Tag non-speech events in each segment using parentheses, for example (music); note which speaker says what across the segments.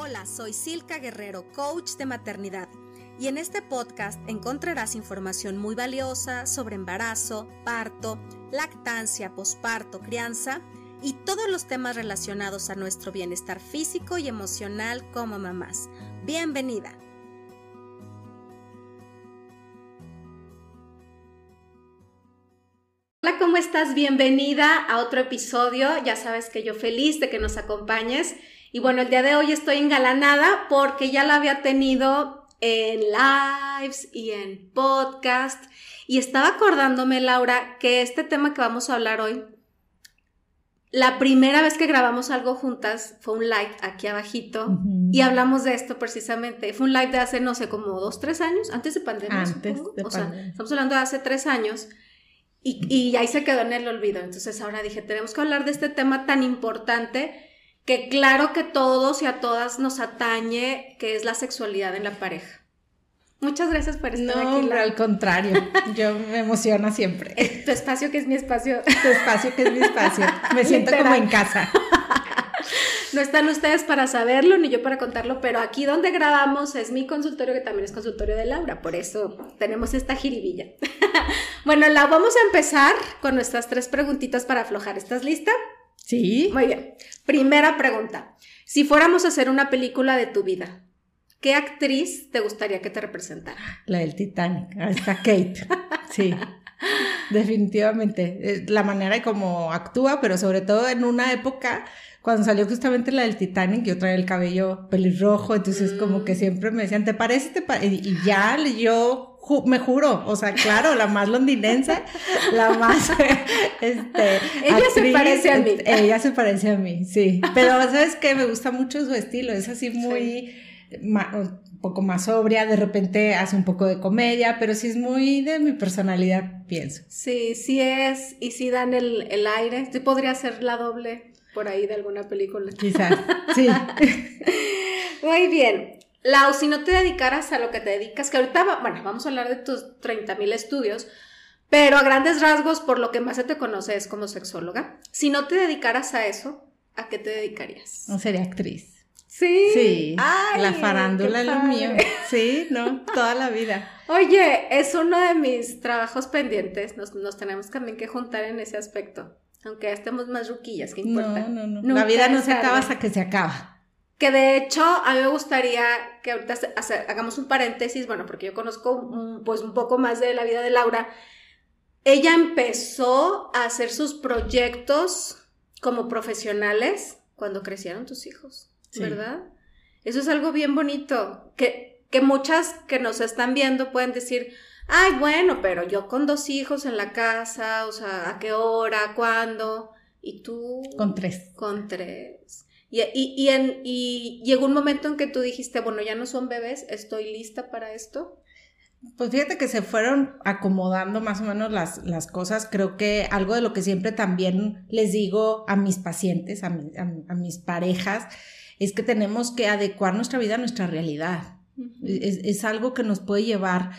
Speaker 1: Hola, soy Silka Guerrero, coach de maternidad, y en este podcast encontrarás información muy valiosa sobre embarazo, parto, lactancia, posparto, crianza y todos los temas relacionados a nuestro bienestar físico y emocional como mamás. Bienvenida. Hola, ¿cómo estás? Bienvenida a otro episodio. Ya sabes que yo feliz de que nos acompañes. Y bueno, el día de hoy estoy engalanada porque ya la había tenido en lives y en podcast. Y estaba acordándome, Laura, que este tema que vamos a hablar hoy, la primera vez que grabamos algo juntas fue un live aquí abajito y hablamos de esto precisamente. Fue un live de hace, no sé, como dos, tres años, antes de pandemia.
Speaker 2: Antes de
Speaker 1: o sea, estamos hablando de hace tres años. Y, y ahí se quedó en el olvido. Entonces ahora dije, tenemos que hablar de este tema tan importante que claro que todos y a todas nos atañe, que es la sexualidad en la pareja. Muchas gracias por estar
Speaker 2: No,
Speaker 1: aquí. Lau.
Speaker 2: al contrario, yo me emociona siempre.
Speaker 1: Eh, Tu espacio que es mi espacio.
Speaker 2: Tu espacio que es mi espacio. Me siento como en casa. (laughs)
Speaker 1: No están ustedes para saberlo ni yo para contarlo, pero aquí donde grabamos es mi consultorio, que también es consultorio de Laura, por eso tenemos esta jiribilla. (laughs) bueno, la vamos a empezar con nuestras tres preguntitas para aflojar. ¿Estás lista?
Speaker 2: Sí.
Speaker 1: Muy bien. Primera pregunta. Si fuéramos a hacer una película de tu vida, ¿qué actriz te gustaría que te representara?
Speaker 2: La del Titanic. Ahí está Kate. Sí. Definitivamente. La manera de cómo actúa, pero sobre todo en una época cuando salió justamente la del Titanic, yo traía el cabello pelirrojo, entonces como que siempre me decían, ¿te parece? ¿Te pa-?" Y, y ya yo ju- me juro, o sea, claro, la más londinense, la más, (laughs) este,
Speaker 1: Ella se parece a mí.
Speaker 2: este, Ella se parece a mí, sí. Pero, ¿sabes qué? Me gusta mucho su estilo, es así muy, ma- un poco más sobria, de repente hace un poco de comedia, pero sí es muy de mi personalidad, pienso.
Speaker 1: Sí, sí es, y sí dan el, el aire. Sí podría ser la doble por ahí de alguna película.
Speaker 2: Quizás, sí. (laughs)
Speaker 1: Muy bien. Lau, si no te dedicaras a lo que te dedicas, que ahorita, va- bueno, vamos a hablar de tus 30 mil estudios, pero a grandes rasgos, por lo que más se te conoce es como sexóloga. Si no te dedicaras a eso, ¿a qué te dedicarías?
Speaker 2: No sería actriz.
Speaker 1: Sí.
Speaker 2: Sí,
Speaker 1: Ay,
Speaker 2: la farándula es lo mío. Sí, no, toda la vida.
Speaker 1: Oye, es uno de mis trabajos pendientes. Nos, nos tenemos también que juntar en ese aspecto. Aunque ya estemos más ruquillas, ¿qué importa?
Speaker 2: No, no, no.
Speaker 1: Nunca
Speaker 2: la vida no se acaba hasta que se acaba.
Speaker 1: Que de hecho, a mí me gustaría que ahorita hacer- hagamos un paréntesis, bueno, porque yo conozco un- pues un poco más de la vida de Laura. Ella empezó a hacer sus proyectos como profesionales cuando crecieron tus hijos,
Speaker 2: Sí.
Speaker 1: ¿verdad? Eso es algo bien bonito, que, que muchas que nos están viendo pueden decir, ay, bueno, pero yo con dos hijos en la casa, o sea, ¿a qué hora? ¿Cuándo? Y tú...
Speaker 2: Con tres.
Speaker 1: Con tres. Y, y, y, en- y llegó un momento en que tú dijiste, bueno, ya no son bebés, estoy lista para esto.
Speaker 2: Pues fíjate que se fueron acomodando más o menos las, las cosas. Creo que algo de lo que siempre también les digo a mis pacientes, a, mi- a- a mis parejas, es que tenemos que adecuar nuestra vida a nuestra realidad. Es, es algo que nos puede llevar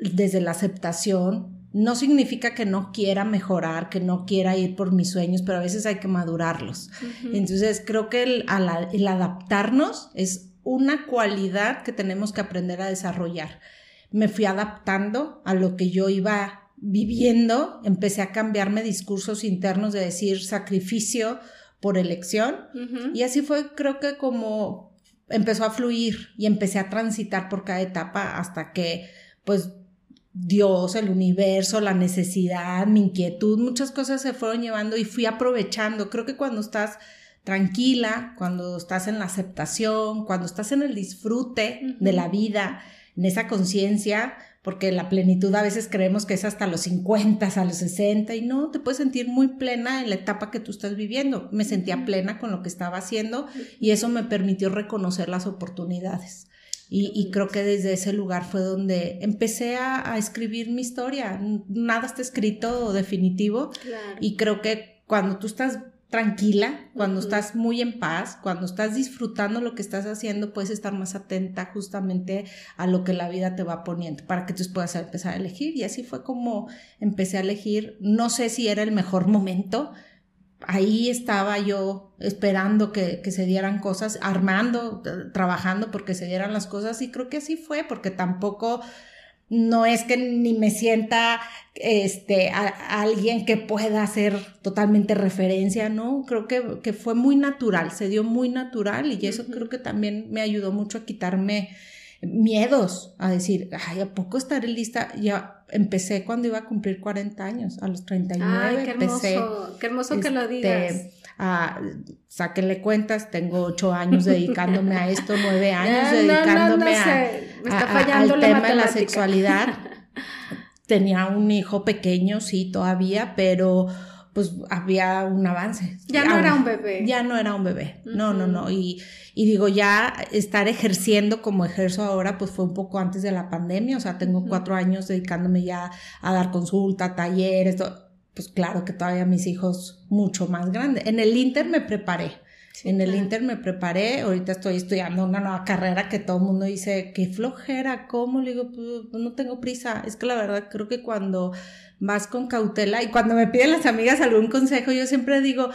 Speaker 2: desde la aceptación. No significa que no quiera mejorar, que no quiera ir por mis sueños, pero a veces hay que madurarlos. Entonces creo que el, adaptarnos es una cualidad que tenemos que aprender a desarrollar. Me fui adaptando a lo que yo iba viviendo, empecé a cambiarme discursos internos de decir sacrificio por elección y así fue creo que como empezó a fluir y empecé a transitar por cada etapa hasta que pues Dios, el universo, la necesidad, mi inquietud, muchas cosas se fueron llevando y fui aprovechando. Creo que cuando estás tranquila, cuando estás en la aceptación, cuando estás en el disfrute de la vida, en esa conciencia, porque la plenitud a veces creemos que es hasta los 50, a los 60 y no, te puedes sentir muy plena en la etapa que tú estás viviendo. Me sentía plena con lo que estaba haciendo y eso me permitió reconocer las oportunidades. Y, y creo que desde ese lugar fue donde empecé a, a escribir mi historia. Nada está escrito definitivo
Speaker 1: Claro.
Speaker 2: y creo que cuando tú estás tranquila, cuando estás muy en paz, cuando estás disfrutando lo que estás haciendo, puedes estar más atenta justamente a lo que la vida te va poniendo para que tú puedas empezar a elegir. Y así fue como empecé a elegir. No sé si era el mejor momento, ahí estaba yo esperando que, que, se dieran cosas, armando, trabajando porque se dieran las cosas y creo que así fue, porque tampoco no es que ni me sienta este, a, alguien que pueda hacer totalmente referencia, ¿no? Creo que, que, fue muy natural, se dio muy natural y eso creo que también me ayudó mucho a quitarme miedos, a decir, ay, ¿a poco estaré lista? Ya empecé cuando iba a cumplir 40 años, a los 39
Speaker 1: ay, qué hermoso, qué hermoso que lo este, digas.
Speaker 2: A, sáquenle cuentas, tengo ocho años dedicándome a esto, nueve (laughs) años dedicándome a, al tema de la sexualidad. (laughs) Tenía un hijo pequeño, sí, todavía, pero pues había un avance.
Speaker 1: Ya no era un bebé.
Speaker 2: Ya no era un bebé. No, no, no. Y, y, digo, ya estar ejerciendo como ejerzo ahora, pues fue un poco antes de la pandemia. O sea, tengo cuatro años dedicándome ya a dar consulta, talleres, pues claro que todavía mis hijos mucho más grandes. En el Inter me preparé. En el Inter me preparé, ahorita estoy estudiando una nueva carrera que todo el mundo dice, qué flojera, ¿cómo? Le digo, pues no tengo prisa. Es que la verdad creo que cuando vas con cautela y cuando me piden las amigas algún consejo, yo siempre digo,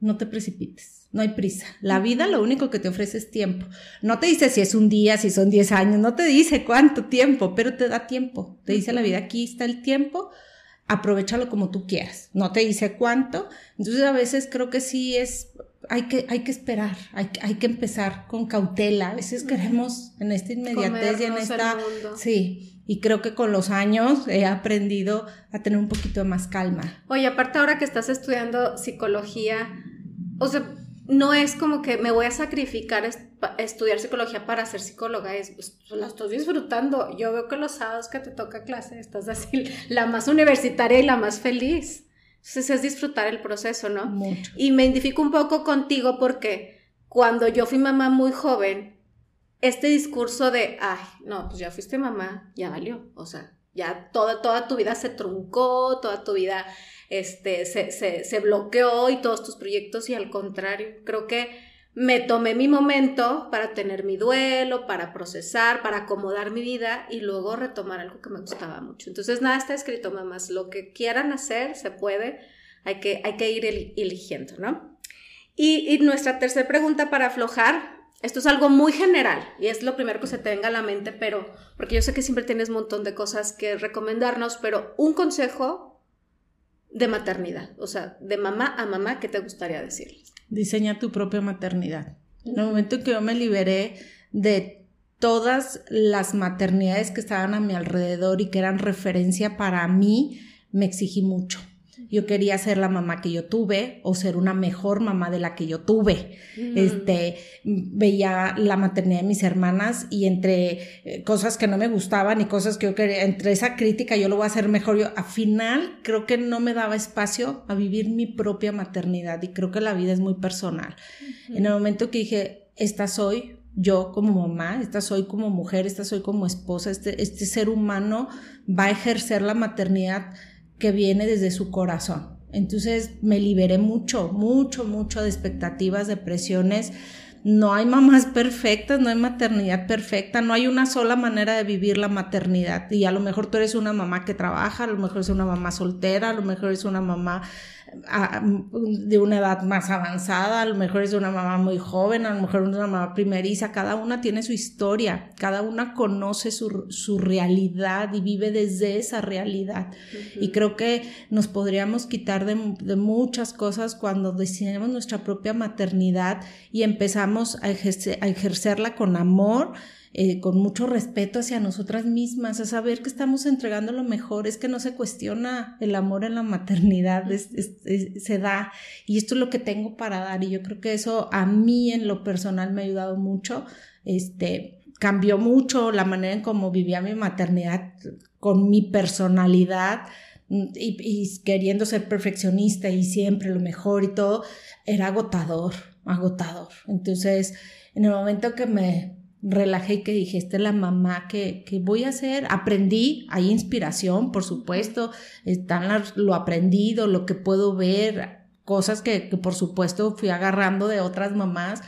Speaker 2: no te precipites, no hay prisa. La vida lo único que te ofrece es tiempo. No te dice si es un día, si son 10 años, no te dice cuánto tiempo, pero te da tiempo. Te dice la vida, aquí está el tiempo, aprovechalo como tú quieras. No te dice cuánto. Entonces a veces creo que sí es, hay que, hay que esperar, hay, hay que empezar con cautela. A veces queremos en esta inmediatez y en esta... Sí, y creo que con los años he aprendido a tener un poquito más calma.
Speaker 1: Oye, aparte ahora que estás estudiando psicología, o sea, no es como que me voy a sacrificar estudiar psicología para ser psicóloga, es, pues, la estoy disfrutando. Yo veo que los sábados que te toca clase estás así, la más universitaria y la más feliz. Entonces es disfrutar el proceso, ¿no?
Speaker 2: Mucho.
Speaker 1: Y me identifico un poco contigo porque cuando yo fui mamá muy joven, este discurso de, ay, no, pues ya fuiste mamá, ya valió, o sea, ya toda, toda tu vida se truncó, toda tu vida este, se, se, se bloqueó y todos tus proyectos y al contrario, creo que me tomé mi momento para tener mi duelo, para procesar, para acomodar mi vida y luego retomar algo que me gustaba mucho. Entonces, nada está escrito, mamás. Lo que quieran hacer, se puede. Hay que, hay que ir eligiendo, ¿no? Y, y nuestra tercera pregunta para aflojar esto es algo muy general y es lo primero que se te venga a la mente, pero porque yo sé que siempre tienes un montón de cosas que recomendarnos, pero un consejo de maternidad, o sea, de mamá a mamá, ¿qué te gustaría decirles?
Speaker 2: Diseña tu propia maternidad. En el momento en que yo me liberé de todas las maternidades que estaban a mi alrededor y que eran referencia para mí, me exigí mucho yo quería ser la mamá que yo tuve o ser una mejor mamá de la que yo tuve. Mm. Este, veía la maternidad de mis hermanas y entre eh, cosas que no me gustaban y cosas que yo quería, entre esa crítica yo lo voy a hacer mejor. Yo, al final, creo que no me daba espacio a vivir mi propia maternidad y creo que la vida es muy personal. En el momento que dije, esta soy, yo como mamá, esta soy como mujer, esta soy como esposa, este, este ser humano va a ejercer la maternidad que viene desde su corazón. Entonces me liberé mucho, mucho, mucho de expectativas, de presiones. No hay mamás perfectas, no hay maternidad perfecta, no hay una sola manera de vivir la maternidad. Y a lo mejor tú eres una mamá que trabaja, a lo mejor es una mamá soltera, a lo mejor es una mamá de una edad más avanzada, a lo mejor es de una mamá muy joven, a lo mejor es una mamá primeriza, cada una tiene su historia, cada una conoce su, su realidad y vive desde esa realidad. Y creo que nos podríamos quitar de, de muchas cosas cuando decidimos nuestra propia maternidad y empezamos a, a ejercerla con amor eh, con mucho respeto hacia nosotras mismas, a saber que estamos entregando lo mejor, es que no se cuestiona el amor en la maternidad, se da y esto es lo que tengo para dar y yo creo que eso a mí en lo personal me ha ayudado mucho, este, cambió mucho la manera en cómo vivía mi maternidad con mi personalidad. Y, y queriendo ser perfeccionista y siempre lo mejor y todo, era agotador, agotador. Entonces, en el momento que me relajé y que dije, esta es la mamá que, que voy a hacer. Aprendí, hay inspiración, por supuesto, están lo aprendido, lo que puedo ver, cosas que, que por supuesto fui agarrando de otras mamás,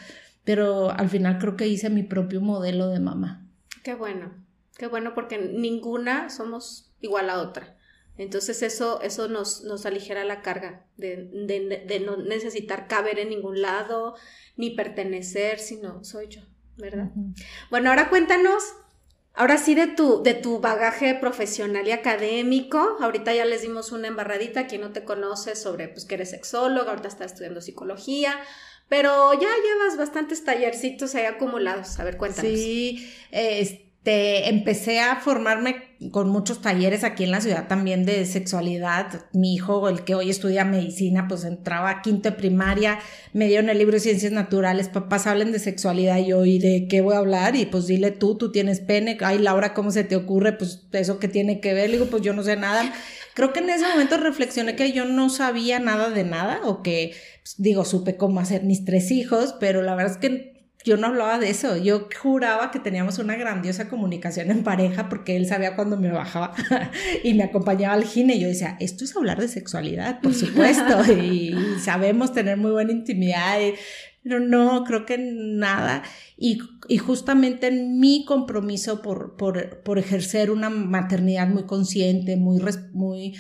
Speaker 2: pero al final creo que hice mi propio modelo de mamá.
Speaker 1: Qué bueno, qué bueno porque ninguna somos igual a otra. Entonces eso, eso nos, nos aligera la carga de, de, no necesitar caber en ningún lado, ni pertenecer, sino soy yo, ¿verdad? Bueno, ahora cuéntanos, ahora sí de tu, de tu bagaje profesional y académico. Ahorita ya les dimos una embarradita, quien no te conoce, sobre pues que eres sexóloga, ahorita estás estudiando psicología. Pero ya llevas bastantes tallercitos ahí acumulados. A ver, cuéntanos.
Speaker 2: Sí, este te empecé a formarme con muchos talleres aquí en la ciudad también de sexualidad. Mi hijo, el que hoy estudia medicina, pues entraba a quinto de primaria, me dio en el libro de ciencias naturales, papás hablen de sexualidad y yo, ¿y de qué voy a hablar? Y pues dile tú, tú tienes pene, ay Laura, ¿cómo se te ocurre? Pues eso que tiene que ver, le digo, pues yo no sé nada. Creo que en ese momento reflexioné que yo no sabía nada de nada o que, pues, digo, supe cómo hacer mis tres hijos, pero la verdad es que yo no hablaba de eso. Yo juraba que teníamos una grandiosa comunicación en pareja porque él sabía cuando me bajaba (laughs) y me acompañaba al gine. Y yo decía, esto es hablar de sexualidad, por supuesto. (laughs) y, sabemos tener muy buena intimidad. pero no, creo que nada. Y, y justamente en mi compromiso por, por, por, ejercer una maternidad muy consciente, muy, muy,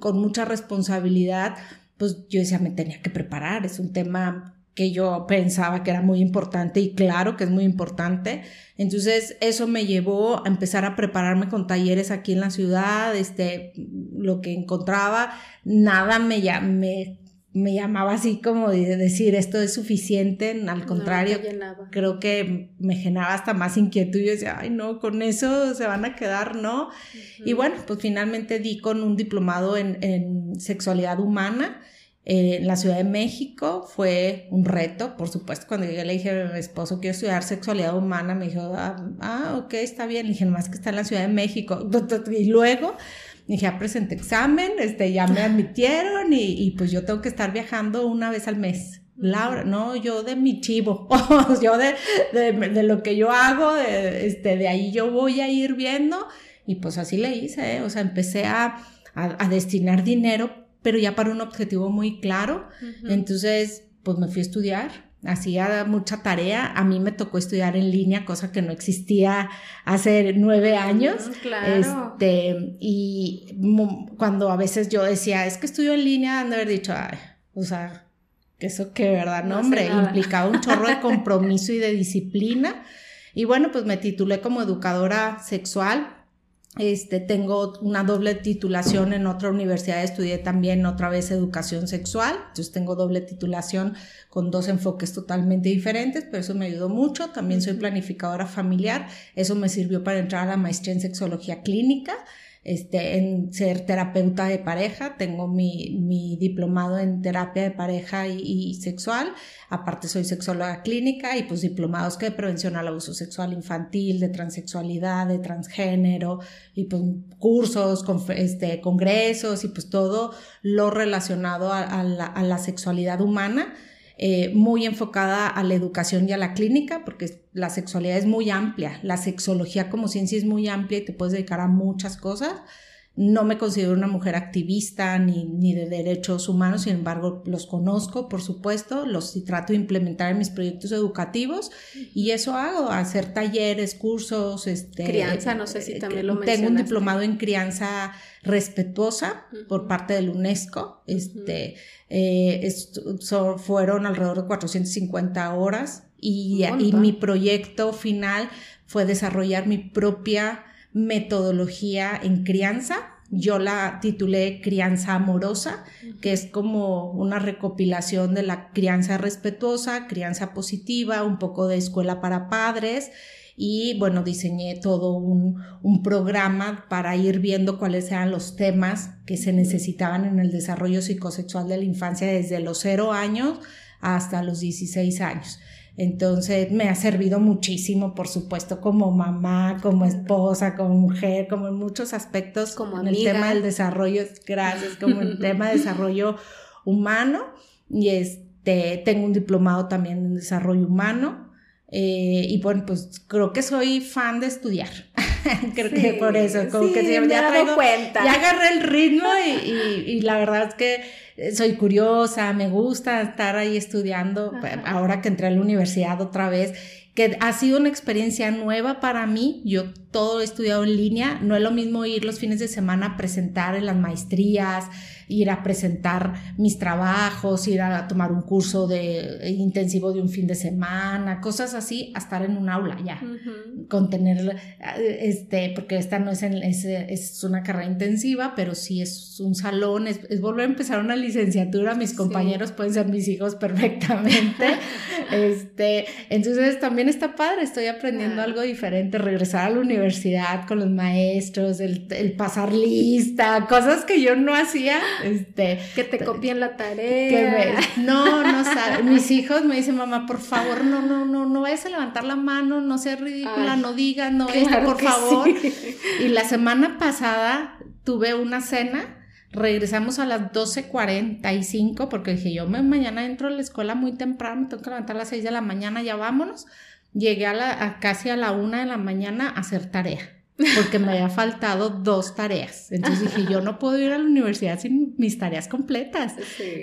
Speaker 2: con mucha responsabilidad, pues yo decía, me tenía que preparar. Es un tema que yo pensaba que era muy importante y claro que es muy importante. Entonces eso me llevó a empezar a prepararme con talleres aquí en la ciudad, este, lo que encontraba, nada me, me, me llamaba así como de decir esto es suficiente, al contrario, creo que me generaba hasta más inquietud, yo decía, ay no, con eso se van a quedar, ¿no? Y bueno, pues finalmente di con un diplomado en, en sexualidad humana en la Ciudad de México fue un reto, por supuesto, cuando llegué le dije a mi esposo, quiero estudiar sexualidad humana, me dijo, ah, ah ok, está bien, le dije, más que está en la Ciudad de México, y luego dije, ya presenté examen, este, ya me admitieron y, pues yo tengo que estar viajando una vez al mes. Laura, no, yo de mi chivo, (laughs) yo de, de, lo que yo hago, de, este, de ahí yo voy a ir viendo y pues así le hice, ¿eh? o sea, empecé a, a, a destinar dinero pero ya para un objetivo muy claro. Entonces, pues me fui a estudiar, hacía mucha tarea. A mí me tocó estudiar en línea, cosa que no existía hace nueve años.
Speaker 1: claro.
Speaker 2: Este, y cuando a veces yo decía, es que estudio en línea, han de haber dicho, ay, o sea, que eso que verdad, no, hombre, implicaba un chorro de (laughs) compromiso y de disciplina. Y bueno, pues me titulé como educadora sexual este, tengo una doble titulación en otra universidad, estudié también otra vez educación sexual, entonces tengo doble titulación con dos enfoques totalmente diferentes, pero eso me ayudó mucho. También soy planificadora familiar, eso me sirvió para entrar a la maestría en sexología clínica este, en ser terapeuta de pareja, tengo mi, mi diplomado en terapia de pareja y, sexual, aparte soy sexóloga clínica y pues diplomados que de prevención al abuso sexual infantil, de transexualidad, de transgénero y pues cursos, este, congresos y pues todo lo relacionado a, la, a la sexualidad humana eh, muy enfocada a la educación y a la clínica, porque la sexualidad es muy amplia, la sexología como ciencia es muy amplia y te puedes dedicar a muchas cosas. No me considero una mujer activista ni, ni de derechos humanos, sin embargo, los conozco, por supuesto, los trato de implementar en mis proyectos educativos y eso hago, hacer talleres, cursos, este,
Speaker 1: crianza, no sé si eh, también lo
Speaker 2: mencionaste. Tengo un diplomado en crianza respetuosa por parte del UNESCO, este, eh, fueron alrededor de 450 horas y, y mi proyecto final fue desarrollar mi propia metodología en crianza. Yo la titulé Crianza Amorosa, que es como una recopilación de la crianza respetuosa, crianza positiva, un poco de escuela para padres y bueno, diseñé todo un, un, programa para ir viendo cuáles eran los temas que se necesitaban en el desarrollo psicosexual de la infancia desde los cero años hasta los 16 años. Entonces me ha servido muchísimo, por supuesto, como mamá, como esposa, como mujer, como en muchos aspectos,
Speaker 1: como
Speaker 2: en el tema del desarrollo, gracias, como en el tema de desarrollo humano. Y este, tengo un diplomado también en desarrollo humano. Eh, y bueno, pues creo que soy fan de estudiar. (laughs) creo que por eso, como que ya
Speaker 1: traigo,
Speaker 2: cuenta. ya agarré el ritmo y, (laughs) y, y la verdad es que soy curiosa, me gusta estar ahí estudiando, ahora que entré a la universidad otra vez, que ha sido una experiencia nueva para mí. Yo todo estudiado en línea, no es lo mismo ir los fines de semana a presentar en las maestrías, ir a presentar mis trabajos, ir a tomar un curso de intensivo de un fin de semana, cosas así, a estar en un aula ya, con tener, este, porque esta no es, es, una carrera intensiva, pero sí es un salón, es, volver a empezar una licenciatura, mis compañeros pueden ser mis hijos perfectamente, (laughs) este, entonces también está padre, estoy aprendiendo algo diferente, regresar a la universidad con los maestros, el, el pasar lista, cosas que yo no hacía este,
Speaker 1: que te copien la tarea.
Speaker 2: no, no (laughs) sabes. Mis hijos me dicen, mamá, por favor, no, no, no, no vayas a levantar la mano, no seas ridícula, no digas, no esto, por favor. Y la semana pasada tuve una cena. Regresamos a las 12.45 porque dije yo me, mañana entro a la escuela muy temprano, me tengo que levantar a las 6 de la mañana, ya vámonos. Llegué a, la, casi a la 1 de la mañana a hacer tarea porque me había faltado dos tareas. Entonces dije, yo no puedo ir a la universidad sin mis tareas completas.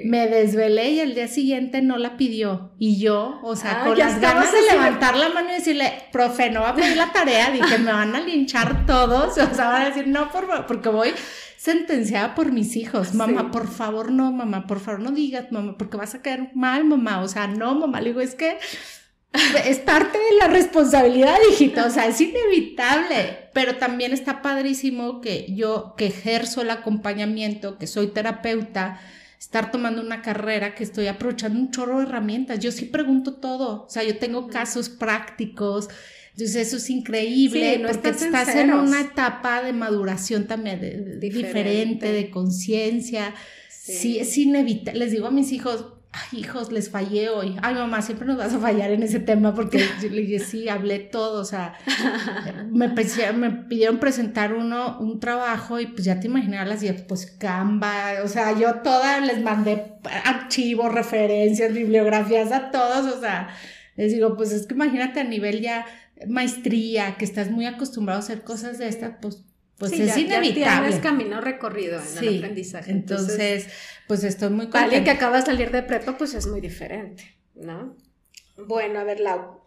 Speaker 2: Me desvelé y el día siguiente no la pidió. Y yo, o sea, ah, con las ganas de levantar la mano y decirle, profe, no va a pedir la tarea, dije, me van a linchar todos. O sea, van a decir, no, por favor, porque voy sentenciada por mis hijos. Mamá, por favor, no, mamá, por favor, no digas, mamá, porque vas a caer mal, mamá. O sea, no, mamá, le digo, es que es parte de la responsabilidad, hijita, o sea, es inevitable, pero también está padrísimo que yo, que ejerzo el acompañamiento, que soy terapeuta, estar tomando una carrera, que estoy aprovechando un chorro de herramientas. Yo sí pregunto todo, o sea, yo tengo casos prácticos, entonces eso es increíble, no porque estás, en, una etapa de maduración también diferente. de conciencia. sí, es inevitable. Les digo a mis hijos, ay, hijos, les fallé hoy. Ay, mamá, siempre nos vas a fallar en ese tema porque (laughs) yo le dije, sí, hablé todo, o sea, me, me pidieron presentar uno, un trabajo y pues ya te imaginas las pues Canva, o sea, yo todas les mandé archivos, referencias, bibliografías a todos, o sea, les digo, pues es que imagínate a nivel ya maestría, que estás muy acostumbrado a hacer cosas de estas, pues pues es inevitable. Ya tienes
Speaker 1: camino recorrido en el aprendizaje.
Speaker 2: Entonces, pues estoy muy
Speaker 1: contenta. Alguien que acaba de salir de prepa, pues es muy diferente, ¿no? Bueno, a ver, Lau.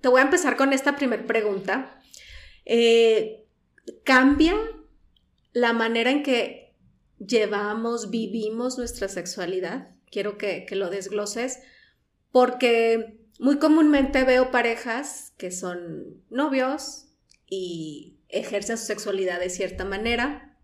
Speaker 1: Te voy a empezar con esta primera pregunta. Eh, ¿Cambia la manera en que llevamos, vivimos nuestra sexualidad? Quiero que, que lo desgloses, porque muy comúnmente veo parejas que son novios y ejercen su sexualidad de cierta manera,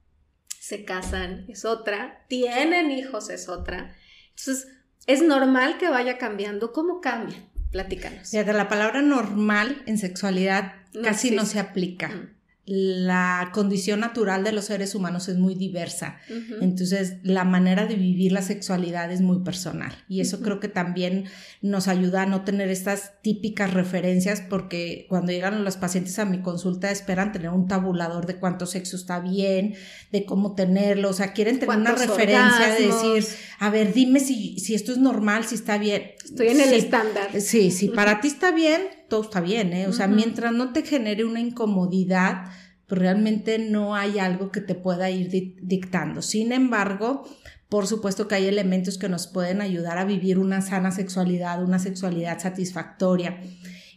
Speaker 1: se casan es otra, tienen hijos es otra. Entonces, es normal que vaya cambiando. ¿Cómo cambia? Platícanos.
Speaker 2: de la palabra normal en sexualidad casi no se aplica la condición natural de los seres humanos es muy diversa. Entonces, la manera de vivir la sexualidad es muy personal. Y eso creo que también nos ayuda a no tener estas típicas referencias porque cuando llegan los pacientes a mi consulta esperan tener un tabulador de cuánto sexo está bien, de cómo tenerlo. O sea, quieren tener una referencia de decir, a ver, dime si, si esto es normal, si está bien.
Speaker 1: Estoy en el estándar.
Speaker 2: Sí, si para ti está bien, todo está bien, ¿eh? O sea, mientras no te genere una incomodidad, pues realmente no hay algo que te pueda ir dictando. Sin embargo, por supuesto que hay elementos que nos pueden ayudar a vivir una sana sexualidad, una sexualidad satisfactoria.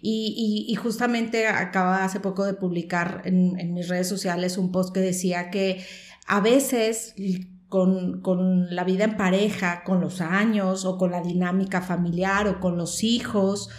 Speaker 2: Y, justamente acaba hace poco de publicar en, en, mis redes sociales un post que decía que a veces con, con, la vida en pareja, con los años o con la dinámica familiar o con los hijos,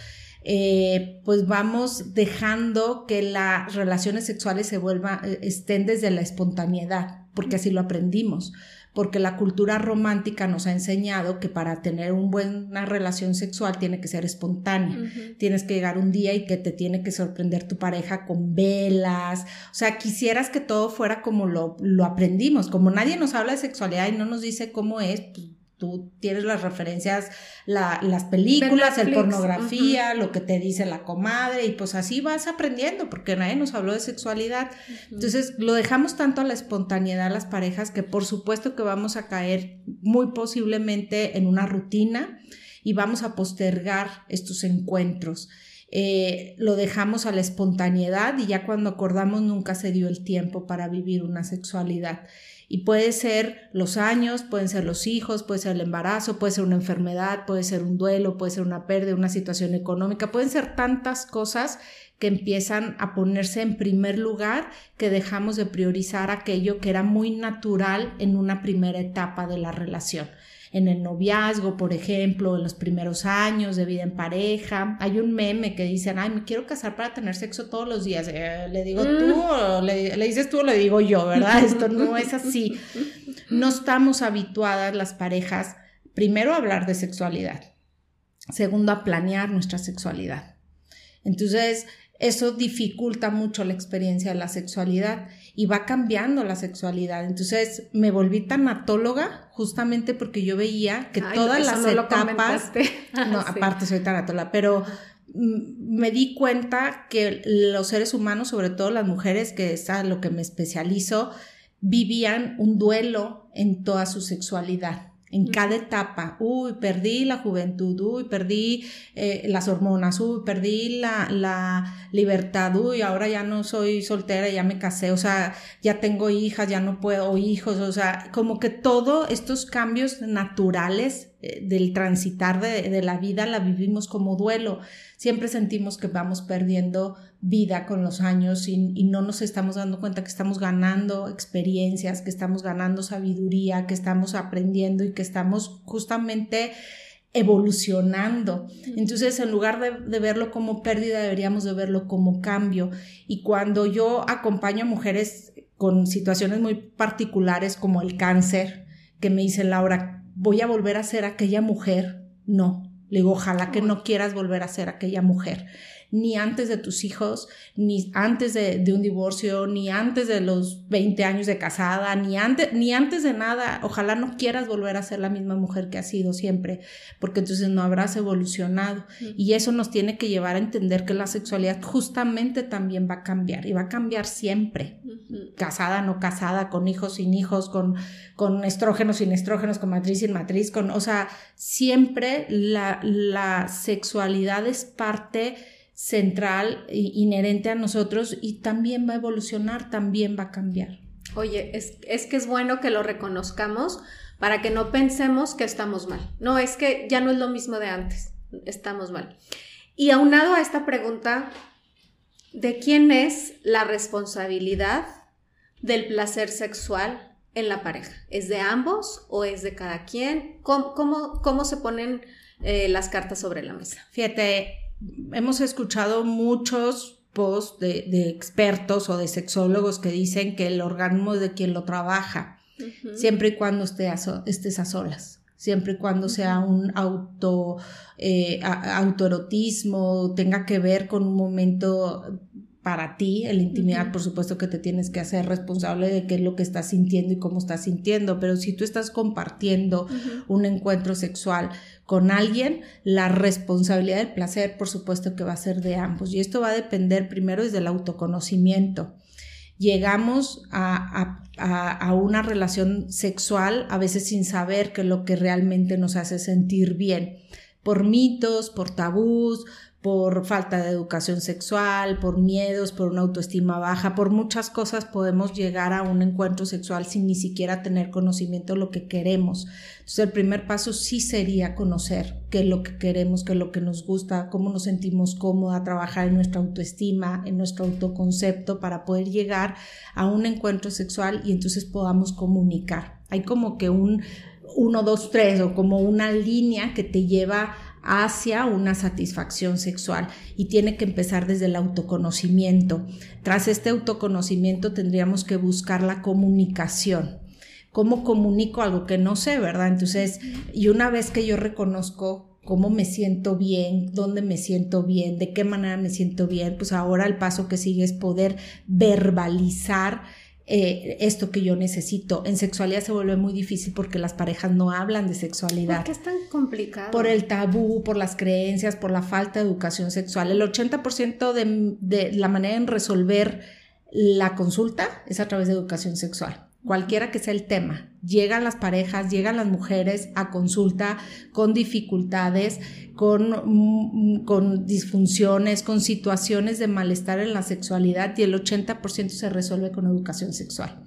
Speaker 2: eh, pues vamos dejando que las relaciones sexuales se vuelvan, eh, estén desde la espontaneidad, porque así lo aprendimos, porque la cultura romántica nos ha enseñado que para tener una buena relación sexual tiene que ser espontánea, tienes que llegar un día y que te tiene que sorprender tu pareja con velas, o sea, quisieras que todo fuera como lo, lo aprendimos, como nadie nos habla de sexualidad y no nos dice cómo es, pues Tú tienes las referencias, las películas, el pornografía, lo que te dice la comadre, y pues así vas aprendiendo, porque nadie nos habló de sexualidad. Entonces, lo dejamos tanto a la espontaneidad a las parejas que por supuesto que vamos a caer muy posiblemente en una rutina y vamos a postergar estos encuentros. Eh, lo dejamos a la espontaneidad y ya cuando acordamos nunca se dio el tiempo para vivir una sexualidad. Y puede ser los años, pueden ser los hijos, puede ser el embarazo, puede ser una enfermedad, puede ser un duelo, puede ser una pérdida, una situación económica, pueden ser tantas cosas que empiezan a ponerse en primer lugar que dejamos de priorizar aquello que era muy natural en una primera etapa de la relación en el noviazgo, por ejemplo, en los primeros años de vida en pareja. Hay un meme que dicen, ay, me quiero casar para tener sexo todos los días. Eh, le digo tú, mm. o le, le, dices tú o le digo yo, ¿verdad? Esto no es así. No estamos habituadas las parejas, primero, a hablar de sexualidad. Segundo, a planear nuestra sexualidad. Entonces, eso dificulta mucho la experiencia de la sexualidad y va cambiando la sexualidad. Entonces me volví tanatóloga justamente porque yo veía que todas las etapas, (laughs) no, aparte soy tanatóloga, pero me di cuenta que los seres humanos, sobre todo las mujeres, que es a lo que me especializo, vivían un duelo en toda su sexualidad en cada etapa. Uy, perdí la juventud, uy, perdí eh, las hormonas, uy, perdí la, la, libertad, uy, ahora ya no soy soltera, ya me casé, o sea, ya tengo hijas, ya no puedo, hijos, o sea, como que todos estos cambios naturales eh, del transitar de, de, la vida la vivimos como duelo. Siempre sentimos que vamos perdiendo vida con los años y, y, no nos estamos dando cuenta que estamos ganando experiencias, que estamos ganando sabiduría, que estamos aprendiendo y que estamos justamente evolucionando. Entonces, en lugar de, de, verlo como pérdida, deberíamos de verlo como cambio. Y cuando yo acompaño a mujeres con situaciones muy particulares como el cáncer, que me dice Laura, voy a volver a ser aquella mujer. No, le digo, ojalá que no quieras volver a ser aquella mujer ni antes de tus hijos, ni antes de, un divorcio, ni antes de los 20 años de casada, ni antes, ni antes de nada. Ojalá no quieras volver a ser la misma mujer que has sido siempre, porque entonces no habrás evolucionado. Y eso nos tiene que llevar a entender que la sexualidad justamente también va a cambiar y va a cambiar siempre. Casada, no casada, con hijos, sin hijos, con, con estrógenos, sin estrógenos, con matriz, sin matriz, con, o sea, siempre la, la sexualidad es parte central, inherente a nosotros y también va a evolucionar, también va a cambiar.
Speaker 1: Oye, es, es, que es bueno que lo reconozcamos para que no pensemos que estamos mal. No, es que ya no es lo mismo de antes, estamos mal. Y aunado a esta pregunta, ¿de quién es la responsabilidad del placer sexual en la pareja? ¿Es de ambos o es de cada quien? ¿Cómo, cómo, cómo se ponen eh, las cartas sobre la mesa?
Speaker 2: Fíjate, hemos escuchado muchos posts de, expertos o de sexólogos que dicen que el organismo es de quien lo trabaja, siempre y cuando estés a solas siempre y cuando sea un auto eh, autoerotismo, tenga que ver con un momento para ti, en la intimidad, por supuesto que te tienes que hacer responsable de qué es lo que estás sintiendo y cómo estás sintiendo, pero si tú estás compartiendo un encuentro sexual con alguien, la responsabilidad del placer, por supuesto que va a ser de ambos. Y esto va a depender primero desde el autoconocimiento. Llegamos a, a una relación sexual a veces sin saber qué es lo que realmente nos hace sentir bien, por mitos, por tabús, por falta de educación sexual, por miedos, por una autoestima baja, por muchas cosas podemos llegar a un encuentro sexual sin ni siquiera tener conocimiento de lo que queremos. Entonces el primer paso sí sería conocer qué es lo que queremos, qué es lo que nos gusta, cómo nos sentimos cómoda, trabajar en nuestra autoestima, en nuestro autoconcepto para poder llegar a un encuentro sexual y entonces podamos comunicar. Hay como que un 1, 2, 3 o como una línea que te lleva hacia una satisfacción sexual y tiene que empezar desde el autoconocimiento. Tras este autoconocimiento tendríamos que buscar la comunicación. ¿Cómo comunico algo que no sé, verdad? Entonces, y una vez que yo reconozco cómo me siento bien, dónde me siento bien, de qué manera me siento bien, pues ahora el paso que sigue es poder verbalizar eh, esto que yo necesito. En sexualidad se vuelve muy difícil porque las parejas no hablan de sexualidad. ¿Por
Speaker 1: qué es tan complicado?
Speaker 2: Por el tabú, por las creencias, por la falta de educación sexual. El 80% de, de la manera en resolver la consulta es a través de educación sexual. Cualquiera que sea el tema. Llegan las parejas, llegan las mujeres a consulta con dificultades, con, mm, con disfunciones, con situaciones de malestar en la sexualidad y el 80% se resuelve con educación sexual,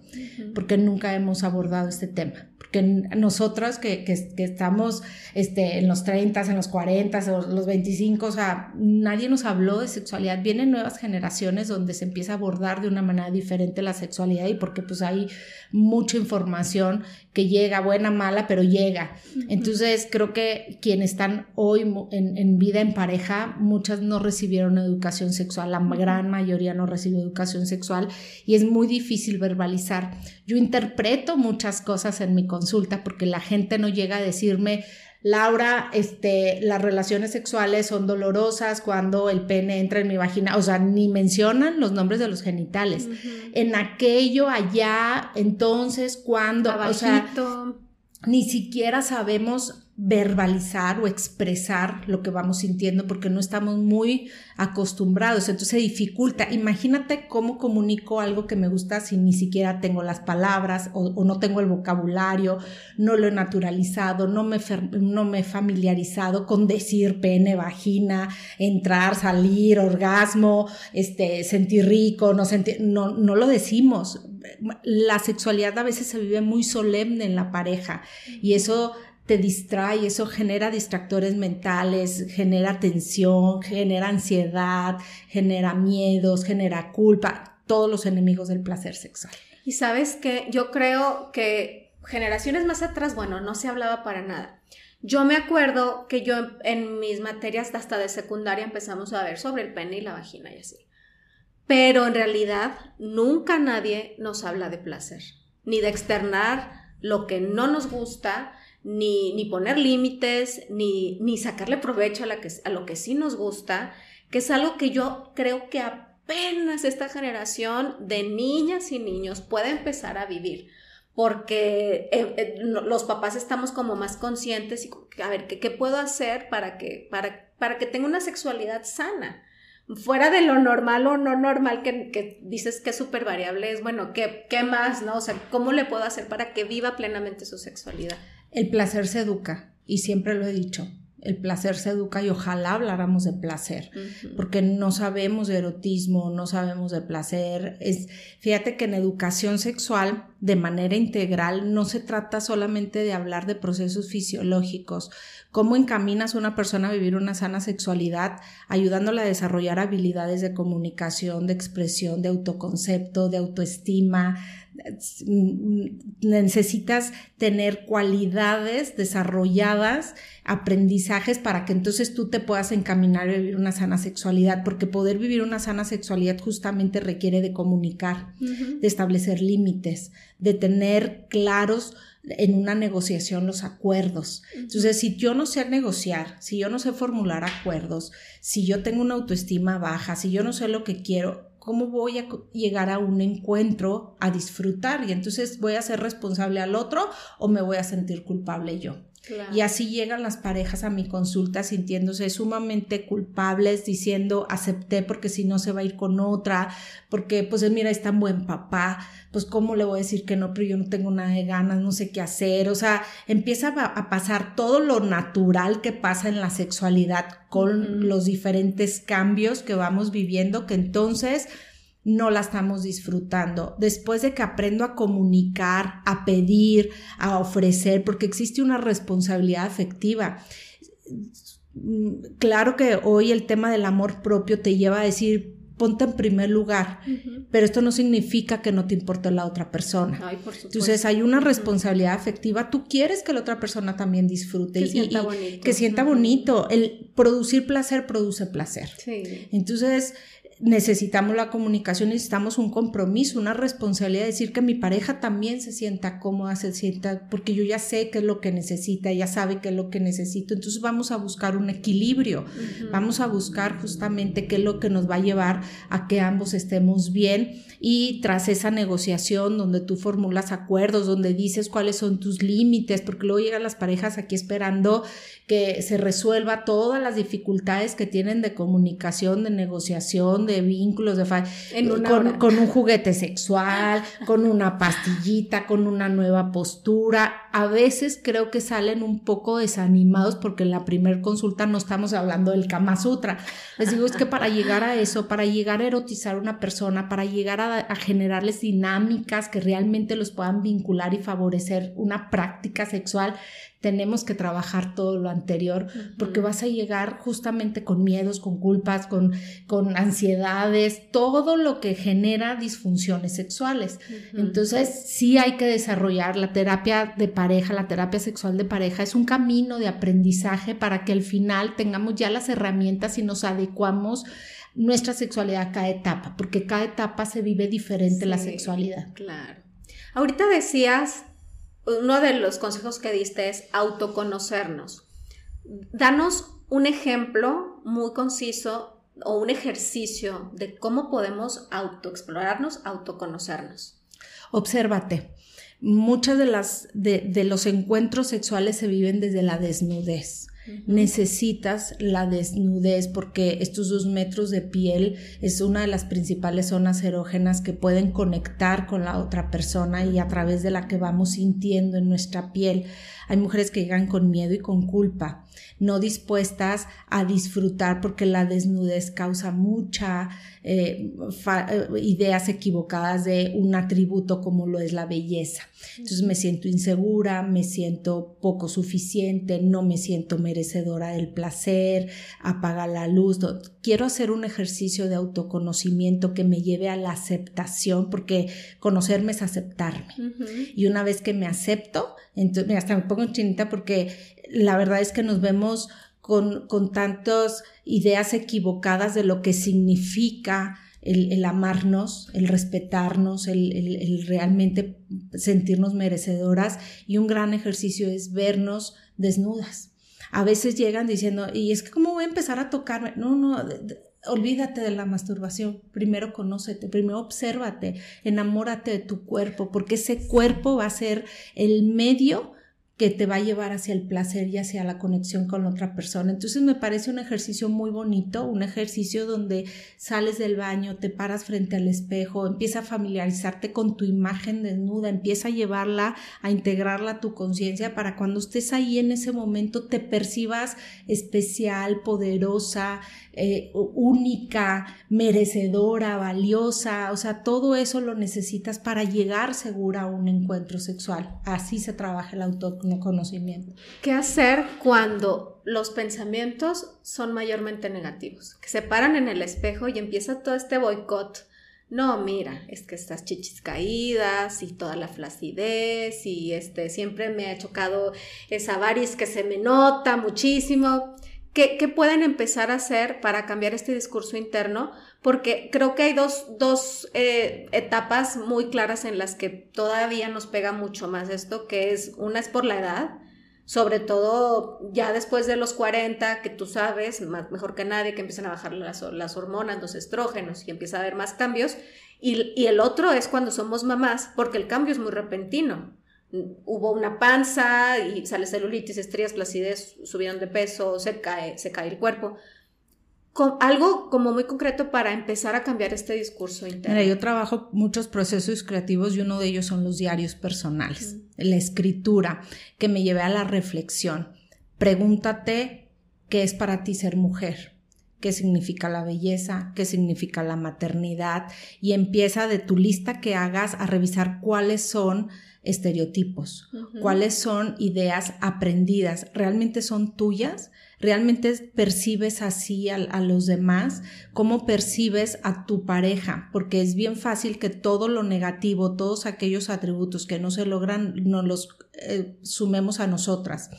Speaker 2: porque nunca hemos abordado este tema que nosotros que, que, estamos este, en los 30, en los 40, o los 25, o sea, nadie nos habló de sexualidad. Vienen nuevas generaciones donde se empieza a abordar de una manera diferente la sexualidad y porque pues hay mucha información que llega, buena, mala, pero llega. Entonces creo que quienes están hoy en, en vida en pareja, muchas no recibieron educación sexual, la gran mayoría no recibió educación sexual y es muy difícil verbalizar. Yo interpreto muchas cosas en mi consulta porque la gente no llega a decirme, Laura, este, las relaciones sexuales son dolorosas cuando el pene entra en mi vagina, o sea, ni mencionan los nombres de los genitales. En aquello, allá, entonces, cuando, o sea, ni siquiera sabemos verbalizar o expresar lo que vamos sintiendo porque no estamos muy acostumbrados, entonces se dificulta. Imagínate cómo comunico algo que me gusta si ni siquiera tengo las palabras o, no tengo el vocabulario, no lo he naturalizado, no me, no me he familiarizado con decir pene, vagina, entrar, salir, orgasmo, este, sentir rico, no, sentir, no, no lo decimos. La sexualidad a veces se vive muy solemne en la pareja y eso te distrae, eso genera distractores mentales, genera tensión, genera ansiedad, genera miedos, genera culpa, todos los enemigos del placer sexual.
Speaker 1: Y sabes que yo creo que generaciones más atrás, bueno, no se hablaba para nada. Yo me acuerdo que yo en mis materias hasta de secundaria empezamos a ver sobre el pene y la vagina y así. Pero en realidad nunca nadie nos habla de placer, ni de externar lo que no nos gusta, ni, poner límites, ni, ni, sacarle provecho a, la que, a lo que sí nos gusta, que es algo que yo creo que apenas esta generación de niñas y niños puede empezar a vivir porque eh, eh, los papás estamos como más conscientes y a ver, ¿qué, qué puedo hacer para que, para, para que tenga una sexualidad sana? Fuera de lo normal o no normal que, que dices que es súper variable, es bueno, ¿qué, ¿qué más, no? O sea, ¿cómo le puedo hacer para que viva plenamente su sexualidad?
Speaker 2: El placer se educa y siempre lo he dicho. El placer se educa y ojalá habláramos de placer, porque no sabemos de erotismo, no sabemos de placer. Es, fíjate que en educación sexual, de manera integral, no se trata solamente de hablar de procesos fisiológicos, cómo encaminas a una persona a vivir una sana sexualidad, ayudándola a desarrollar habilidades de comunicación, de expresión, de autoconcepto, de autoestima, necesitas tener cualidades desarrolladas, aprendizajes para que entonces tú te puedas encaminar a vivir una sana sexualidad, porque poder vivir una sana sexualidad justamente requiere de comunicar, de establecer límites, de tener claros en una negociación los acuerdos. Entonces, si yo no sé negociar, si yo no sé formular acuerdos, si yo tengo una autoestima baja, si yo no sé lo que quiero, ¿cómo voy a llegar a un encuentro a disfrutar? Y entonces voy a ser responsable al otro o me voy a sentir culpable yo. Y así llegan las parejas a mi consulta sintiéndose sumamente culpables, diciendo acepté porque si no se va a ir con otra, porque pues mira, es tan buen papá, pues cómo le voy a decir que no, pero yo no tengo nada de ganas, no sé qué hacer, o sea, empieza a, pasar todo lo natural que pasa en la sexualidad con los diferentes cambios que vamos viviendo, que entonces no la estamos disfrutando. Después de que aprendo a comunicar, a pedir, a ofrecer, porque existe una responsabilidad afectiva. Claro que hoy el tema del amor propio te lleva a decir, ponte en primer lugar, pero esto no significa que no te importe la otra persona. Entonces hay una responsabilidad afectiva, tú quieres que la otra persona también disfrute
Speaker 1: que
Speaker 2: y,
Speaker 1: sienta bonito.
Speaker 2: que sienta bonito. El producir placer produce placer. Entonces necesitamos la comunicación, necesitamos un compromiso, una responsabilidad de decir que mi pareja también se sienta cómoda, se sienta, porque yo ya sé qué es lo que necesita, ya sabe qué es lo que necesito, entonces vamos a buscar un equilibrio, vamos a buscar justamente qué es lo que nos va a llevar a que ambos estemos bien. Y tras esa negociación donde tú formulas acuerdos, donde dices cuáles son tus límites, porque luego llegan las parejas aquí esperando que se resuelva todas las dificultades que tienen de comunicación, de negociación, de vínculos, de con, con, un juguete sexual, con una pastillita, con una nueva postura. A veces creo que salen un poco desanimados porque en la primera consulta no estamos hablando del Kama Sutra. Les digo, es que para llegar a eso, para llegar a erotizar a una persona, para llegar a, a generarles dinámicas que realmente los puedan vincular y favorecer una práctica sexual, tenemos que trabajar todo lo anterior porque vas a llegar justamente con miedos, con culpas, con, con ansiedades, todo lo que genera disfunciones sexuales. Entonces, sí hay que desarrollar la terapia de pareja, la terapia sexual de pareja, es un camino de aprendizaje para que al final tengamos ya las herramientas y nos adecuamos nuestra sexualidad a cada etapa, porque cada etapa se vive diferente la sexualidad.
Speaker 1: Claro. Ahorita decías uno de los consejos que diste es autoconocernos. Danos un ejemplo muy conciso o un ejercicio de cómo podemos autoexplorarnos, autoconocernos.
Speaker 2: Obsérvate. Muchos de, las, de los encuentros sexuales se viven desde la desnudez necesitas la desnudez porque estos dos metros de piel es una de las principales zonas erógenas que pueden conectar con la otra persona y a través de la que vamos sintiendo en nuestra piel. Hay mujeres que llegan con miedo y con culpa, no dispuestas a disfrutar porque la desnudez causa mucha eh, eh, ideas equivocadas de un atributo como lo es la belleza. Entonces me siento insegura, me siento poco suficiente, no me siento merecedora del placer, apaga la luz. Quiero hacer un ejercicio de autoconocimiento que me lleve a la aceptación, porque conocerme es aceptarme. Y una vez que me acepto, entonces, hasta me pongo chinita porque la verdad es que nos vemos con, con tantas ideas equivocadas de lo que significa el, amarnos, el respetarnos, el, realmente sentirnos merecedoras y un gran ejercicio es vernos desnudas. A veces llegan diciendo, y es que cómo voy a empezar a tocarme. No, no, olvídate de la masturbación. Primero conócete, primero obsérvate, enamórate de tu cuerpo, porque ese cuerpo va a ser el medio que te va a llevar hacia el placer y hacia la conexión con otra persona. Entonces me parece un ejercicio muy bonito, un ejercicio donde sales del baño, te paras frente al espejo, empieza a familiarizarte con tu imagen desnuda, empieza a llevarla, a integrarla a tu conciencia para cuando estés ahí en ese momento te percibas especial, poderosa, eh, única, merecedora, valiosa, o sea, todo eso lo necesitas para llegar segura a un encuentro sexual. Así se trabaja el autoconocimiento.
Speaker 1: ¿Qué hacer cuando los pensamientos son mayormente negativos? Que se paran en el espejo y empieza todo este boicot. No, mira, es que estas chichis caídas y toda la flacidez y este siempre me ha chocado esa varis que se me nota muchísimo. ¿Qué, pueden empezar a hacer para cambiar este discurso interno? Porque creo que hay dos, eh, etapas muy claras en las que todavía nos pega mucho más esto, que es una es por la edad, sobre todo ya después de los 40, que tú sabes, mejor que nadie, que empiezan a bajar las, hormonas, los estrógenos y empieza a haber más cambios. Y el otro es cuando somos mamás, porque el cambio es muy repentino hubo una panza y sale celulitis, estrías, placidez, subieron de peso, se cae, se cae el cuerpo. Con algo como muy concreto para empezar a cambiar este discurso interno.
Speaker 2: yo trabajo muchos procesos creativos y uno de ellos son los diarios personales, la escritura, que me lleve a la reflexión. Pregúntate qué es para ti ser mujer, qué significa la belleza, qué significa la maternidad y empieza de tu lista que hagas a revisar cuáles son estereotipos, cuáles son ideas aprendidas, realmente son tuyas, realmente percibes así a, los demás, cómo percibes a tu pareja, porque es bien fácil que todo lo negativo, todos aquellos atributos que no se logran, nos los eh, sumemos a nosotras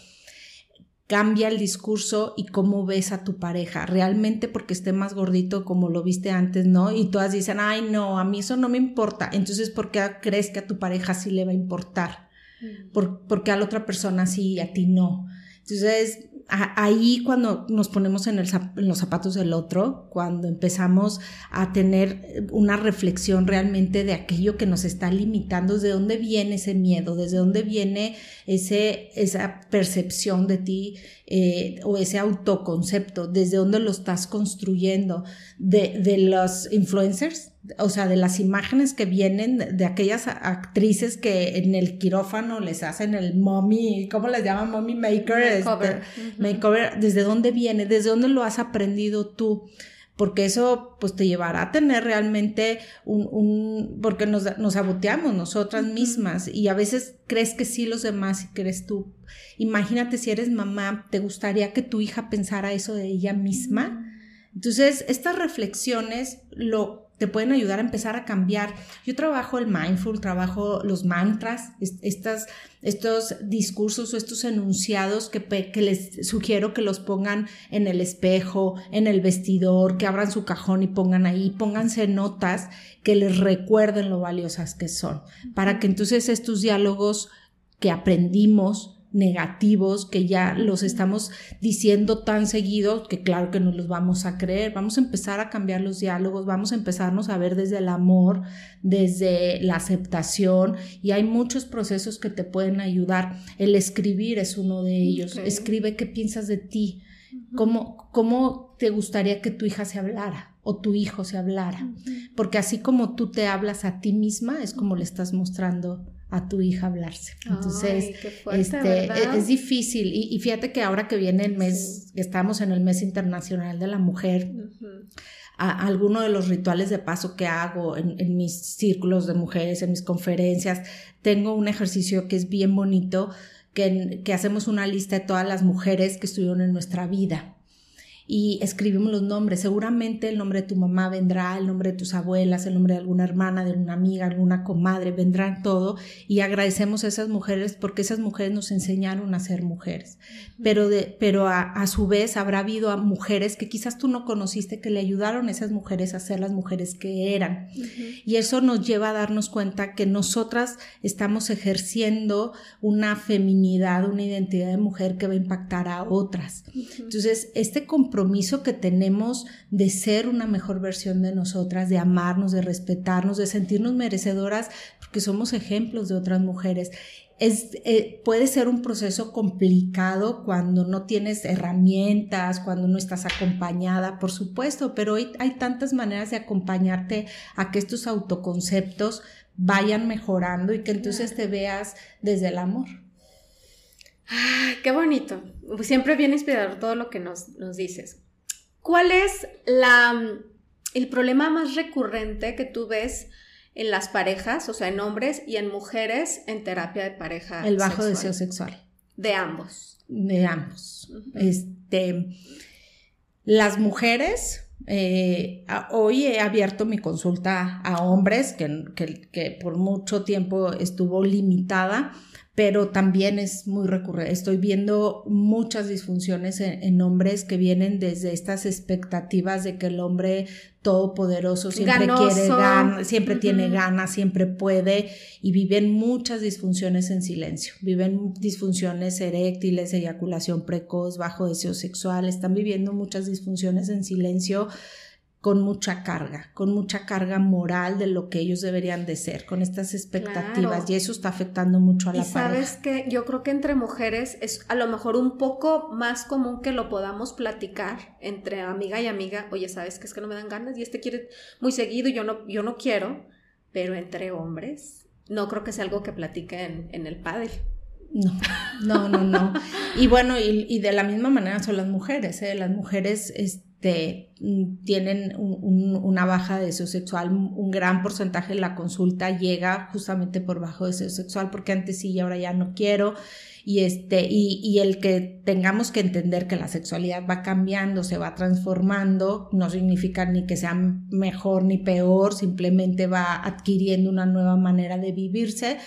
Speaker 2: cambia el discurso y cómo ves a tu pareja, realmente porque esté más gordito como lo viste antes, ¿no? Y todas dicen, ay, no, a mí eso no me importa. Entonces, ¿por qué crees que a tu pareja sí le va a importar? Mm. ¿Por, porque a la otra persona sí y a ti no? Entonces, ahí cuando nos ponemos en, los zapatos del otro, cuando empezamos a tener una reflexión realmente de aquello que nos está limitando, desde dónde viene ese miedo, desde dónde viene esa percepción de ti eh, o ese autoconcepto, desde dónde lo estás construyendo, de, de los influencers, o sea, de las imágenes que vienen de aquellas actrices que en el quirófano les hacen el mommy, ¿cómo les llaman? Mommy maker. Makeover. Este, makeover. ¿Desde dónde viene? ¿Desde dónde lo has aprendido tú? Porque eso pues te llevará a tener realmente un, un porque nos, nos saboteamos nosotras mismas y a veces crees que sí los demás y crees tú. Imagínate si eres mamá, ¿te gustaría que tu hija pensara eso de ella misma? Entonces, estas reflexiones lo te pueden ayudar a empezar a cambiar. Yo trabajo el mindful, trabajo los mantras, estas, estos discursos o estos enunciados que, que, les sugiero que los pongan en el espejo, en el vestidor, que abran su cajón y pongan ahí, pónganse notas que les recuerden lo valiosas que son, para que entonces estos diálogos que aprendimos negativos que ya los estamos diciendo tan seguido que claro que no los vamos a creer. Vamos a empezar a cambiar los diálogos, vamos a empezarnos a ver desde el amor, desde la aceptación y hay muchos procesos que te pueden ayudar. El escribir es uno de ellos. Escribe qué piensas de ti, cómo, cómo te gustaría que tu hija se hablara o tu hijo se hablara. Porque así como tú te hablas a ti misma, es como le estás mostrando a tu hija hablarse. Entonces, este, e, es, difícil. Y, fíjate que ahora que viene el mes, estamos en el mes internacional de la mujer, alguno de los rituales de paso que hago en, en, mis círculos de mujeres, en mis conferencias, tengo un ejercicio que es bien bonito, que, que hacemos una lista de todas las mujeres que estuvieron en nuestra vida y escribimos los nombres. Seguramente el nombre de tu mamá vendrá, el nombre de tus abuelas, el nombre de alguna hermana, de una amiga, alguna comadre, vendrán todo y agradecemos a esas mujeres porque esas mujeres nos enseñaron a ser mujeres. Pero, de, pero a, su vez habrá habido a mujeres que quizás tú no conociste que le ayudaron a esas mujeres a ser las mujeres que eran. Y eso nos lleva a darnos cuenta que nosotras estamos ejerciendo una feminidad, una identidad de mujer que va a impactar a otras. Entonces, este compromiso que tenemos de ser una mejor versión de nosotras, de amarnos, de respetarnos, de sentirnos merecedoras, porque somos ejemplos de otras mujeres. Es, eh, puede ser un proceso complicado cuando no tienes herramientas, cuando no estás acompañada, por supuesto, pero hoy hay tantas maneras de acompañarte a que estos autoconceptos vayan mejorando y que entonces te veas desde el amor.
Speaker 1: Qué bonito. Siempre bien inspirador todo lo que nos, nos dices. ¿Cuál es la, el problema más recurrente que tú ves en las parejas, o sea, en hombres y en mujeres en terapia de pareja?
Speaker 2: El bajo deseo sexual.
Speaker 1: De ambos.
Speaker 2: De ambos. Este, las mujeres, eh, hoy he abierto mi consulta a hombres que, que por mucho tiempo estuvo limitada pero también es muy recurrente. Estoy viendo muchas disfunciones en, hombres que vienen desde estas expectativas de que el hombre todopoderoso siempre quiere siempre tiene ganas, siempre puede y viven muchas disfunciones en silencio. Viven disfunciones eréctiles, eyaculación precoz, bajo deseo sexual, están viviendo muchas disfunciones en silencio con mucha carga, con mucha carga moral de lo que ellos deberían de ser, con estas expectativas y eso está afectando mucho a la
Speaker 1: y sabes que yo creo que entre mujeres es a lo mejor un poco más común que lo podamos platicar entre amiga y amiga, oye, sabes que es que no me dan ganas y este quiere muy seguido y yo no, yo no quiero, pero entre hombres no creo que sea algo que platiquen en, el padre.
Speaker 2: No, no, no, no. Y bueno, y, de la misma manera son las mujeres, ¿eh? Las mujeres, este, mm, tienen una baja de deseo sexual, un gran porcentaje de la consulta llega justamente por bajo deseo sexual, porque antes sí y ahora ya no quiero. Y, este, y, y el que tengamos que entender que la sexualidad va cambiando, se va transformando, no significa ni que sea mejor ni peor, simplemente va adquiriendo una nueva manera de vivirse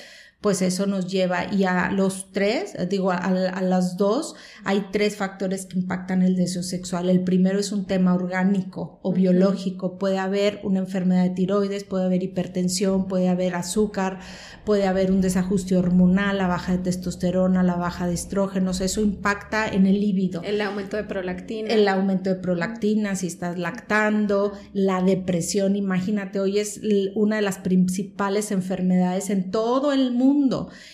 Speaker 2: pues eso nos lleva y a los tres, digo, a, las dos, hay tres factores que impactan el deseo sexual. El primero es un tema orgánico o biológico. Puede haber una enfermedad de tiroides, puede haber hipertensión, puede haber azúcar, puede haber un desajuste hormonal, la baja de testosterona, la baja de estrógenos. Eso impacta en el líbido.
Speaker 1: El aumento de prolactina.
Speaker 2: El aumento de prolactina, si estás lactando, la depresión. Imagínate, hoy es una de las principales enfermedades en todo el mundo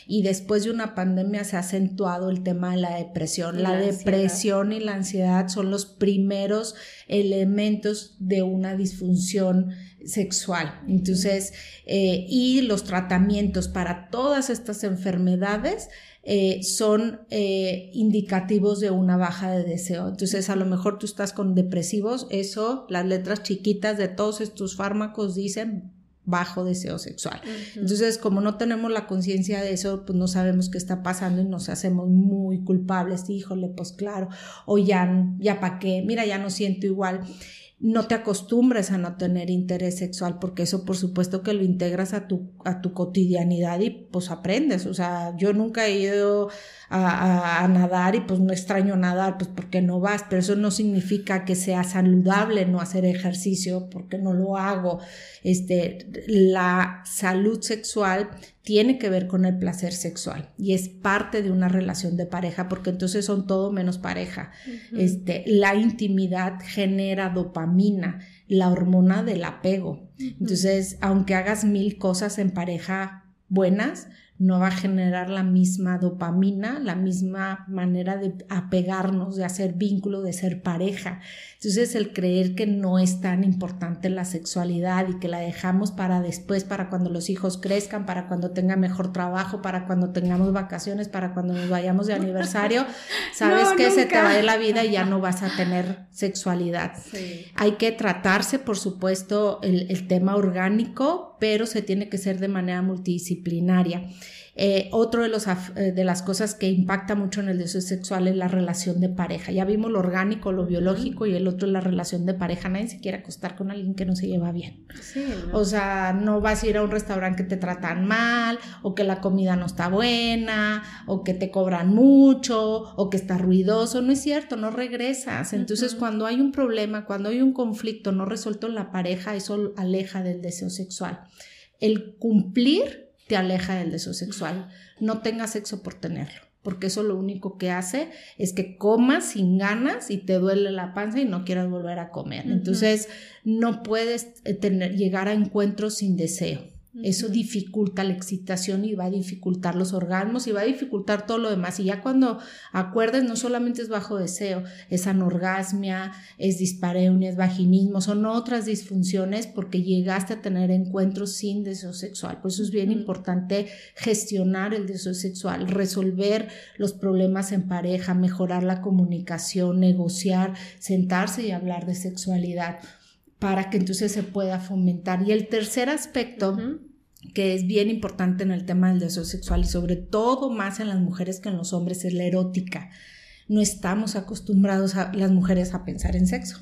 Speaker 2: y después de una pandemia se ha acentuado el tema de la depresión. La, depresión y la ansiedad son los primeros elementos de una disfunción sexual. Entonces, eh, y los tratamientos para todas estas enfermedades eh, son eh, indicativos de una baja de deseo. Entonces, a lo mejor tú estás con depresivos, eso, las letras chiquitas de todos estos fármacos dicen bajo deseo sexual. Entonces, como no tenemos la conciencia de eso, pues no sabemos qué está pasando y nos hacemos muy culpables. Híjole, pues claro, o ya, ya para qué, mira, ya no siento igual. No te acostumbres a no tener interés sexual, porque eso por supuesto que lo integras a tu, a tu cotidianidad y pues aprendes. O sea, yo nunca he ido a, nadar y pues no extraño nadar, pues porque no vas, pero eso no significa que sea saludable no hacer ejercicio porque no lo hago. Este, la salud sexual tiene que ver con el placer sexual y es parte de una relación de pareja porque entonces son todo menos pareja. Este, la intimidad genera dopamina, la hormona del apego. Entonces, aunque hagas mil cosas en pareja buenas, no va a generar la misma dopamina, la misma manera de apegarnos, de hacer vínculo, de ser pareja. Entonces el creer que no es tan importante la sexualidad y que la dejamos para después, para cuando los hijos crezcan, para cuando tenga mejor trabajo, para cuando tengamos vacaciones, para cuando nos vayamos de aniversario, (laughs) sabes que se te va de la vida y ya no vas a tener sexualidad. Hay que tratarse, por supuesto, el, el tema orgánico, pero se tiene que ser de manera multidisciplinaria. Eh, otro de, los, eh, de las cosas que impacta mucho en el deseo sexual es la relación de pareja. Ya vimos lo orgánico, lo biológico y el otro es la relación de pareja. Nadie se quiere acostar con alguien que no se lleva bien. O sea, no vas a ir a un restaurante que te tratan mal o que la comida no está buena o que te cobran mucho o que está ruidoso. No es cierto, no regresas. Entonces, cuando hay un problema, cuando hay un conflicto no resuelto en la pareja, eso aleja del deseo sexual. El cumplir te aleja del deseo sexual. No tengas sexo por tenerlo, porque eso lo único que hace es que comas sin ganas y te duele la panza y no quieras volver a comer. Entonces, no puedes eh, tener, llegar a encuentros sin deseo. Eso dificulta la excitación y va a dificultar los orgasmos y va a dificultar todo lo demás. Y ya cuando acuerdes, no solamente es bajo deseo, es anorgasmia, es dispareunia, es vaginismo, son otras disfunciones porque llegaste a tener encuentros sin deseo sexual. Por eso es bien importante gestionar el deseo sexual, resolver los problemas en pareja, mejorar la comunicación, negociar, sentarse y hablar de sexualidad para que entonces se pueda fomentar. Y el tercer aspecto, que es bien importante en el tema del deseo sexual y sobre todo más en las mujeres que en los hombres, es la erótica. No estamos acostumbrados a las mujeres a pensar en sexo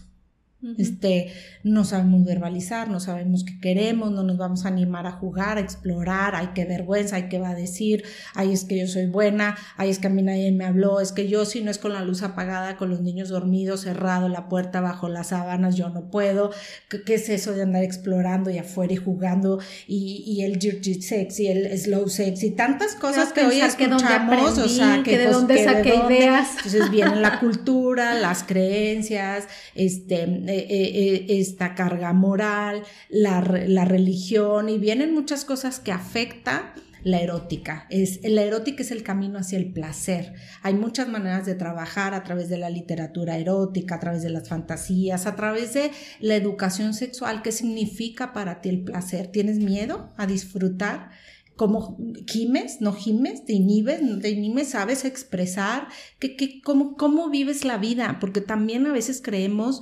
Speaker 2: este, no sabemos verbalizar, no sabemos qué queremos, no nos vamos a animar a jugar, a explorar, hay que vergüenza, hay que va a decir, ay, es que yo soy buena, ay, es que a mí nadie me habló, es que yo si no es con la luz apagada, con los niños dormidos, cerrado, la puerta bajo las sábanas, yo no puedo, ¿qué, es eso de andar explorando y afuera y jugando y, y el jiu sex y el slow sex y tantas cosas que hoy escuchamos, o sea, que,
Speaker 1: de pues, dónde saqué ideas.
Speaker 2: Entonces viene la cultura, las creencias, este eh, eh, eh, esta carga moral, la, religión y vienen muchas cosas que afectan la erótica. Es, la erótica es el camino hacia el placer. Hay muchas maneras de trabajar a través de la literatura erótica, a través de las fantasías, a través de la educación sexual. ¿Qué significa para ti el placer? ¿Tienes miedo a disfrutar? ¿Cómo gimes? ¿No gimes? ¿Te inhibes? ¿No te inhibes? ¿Sabes expresar? ¿Qué, cómo, ¿Cómo vives la vida? Porque también a veces creemos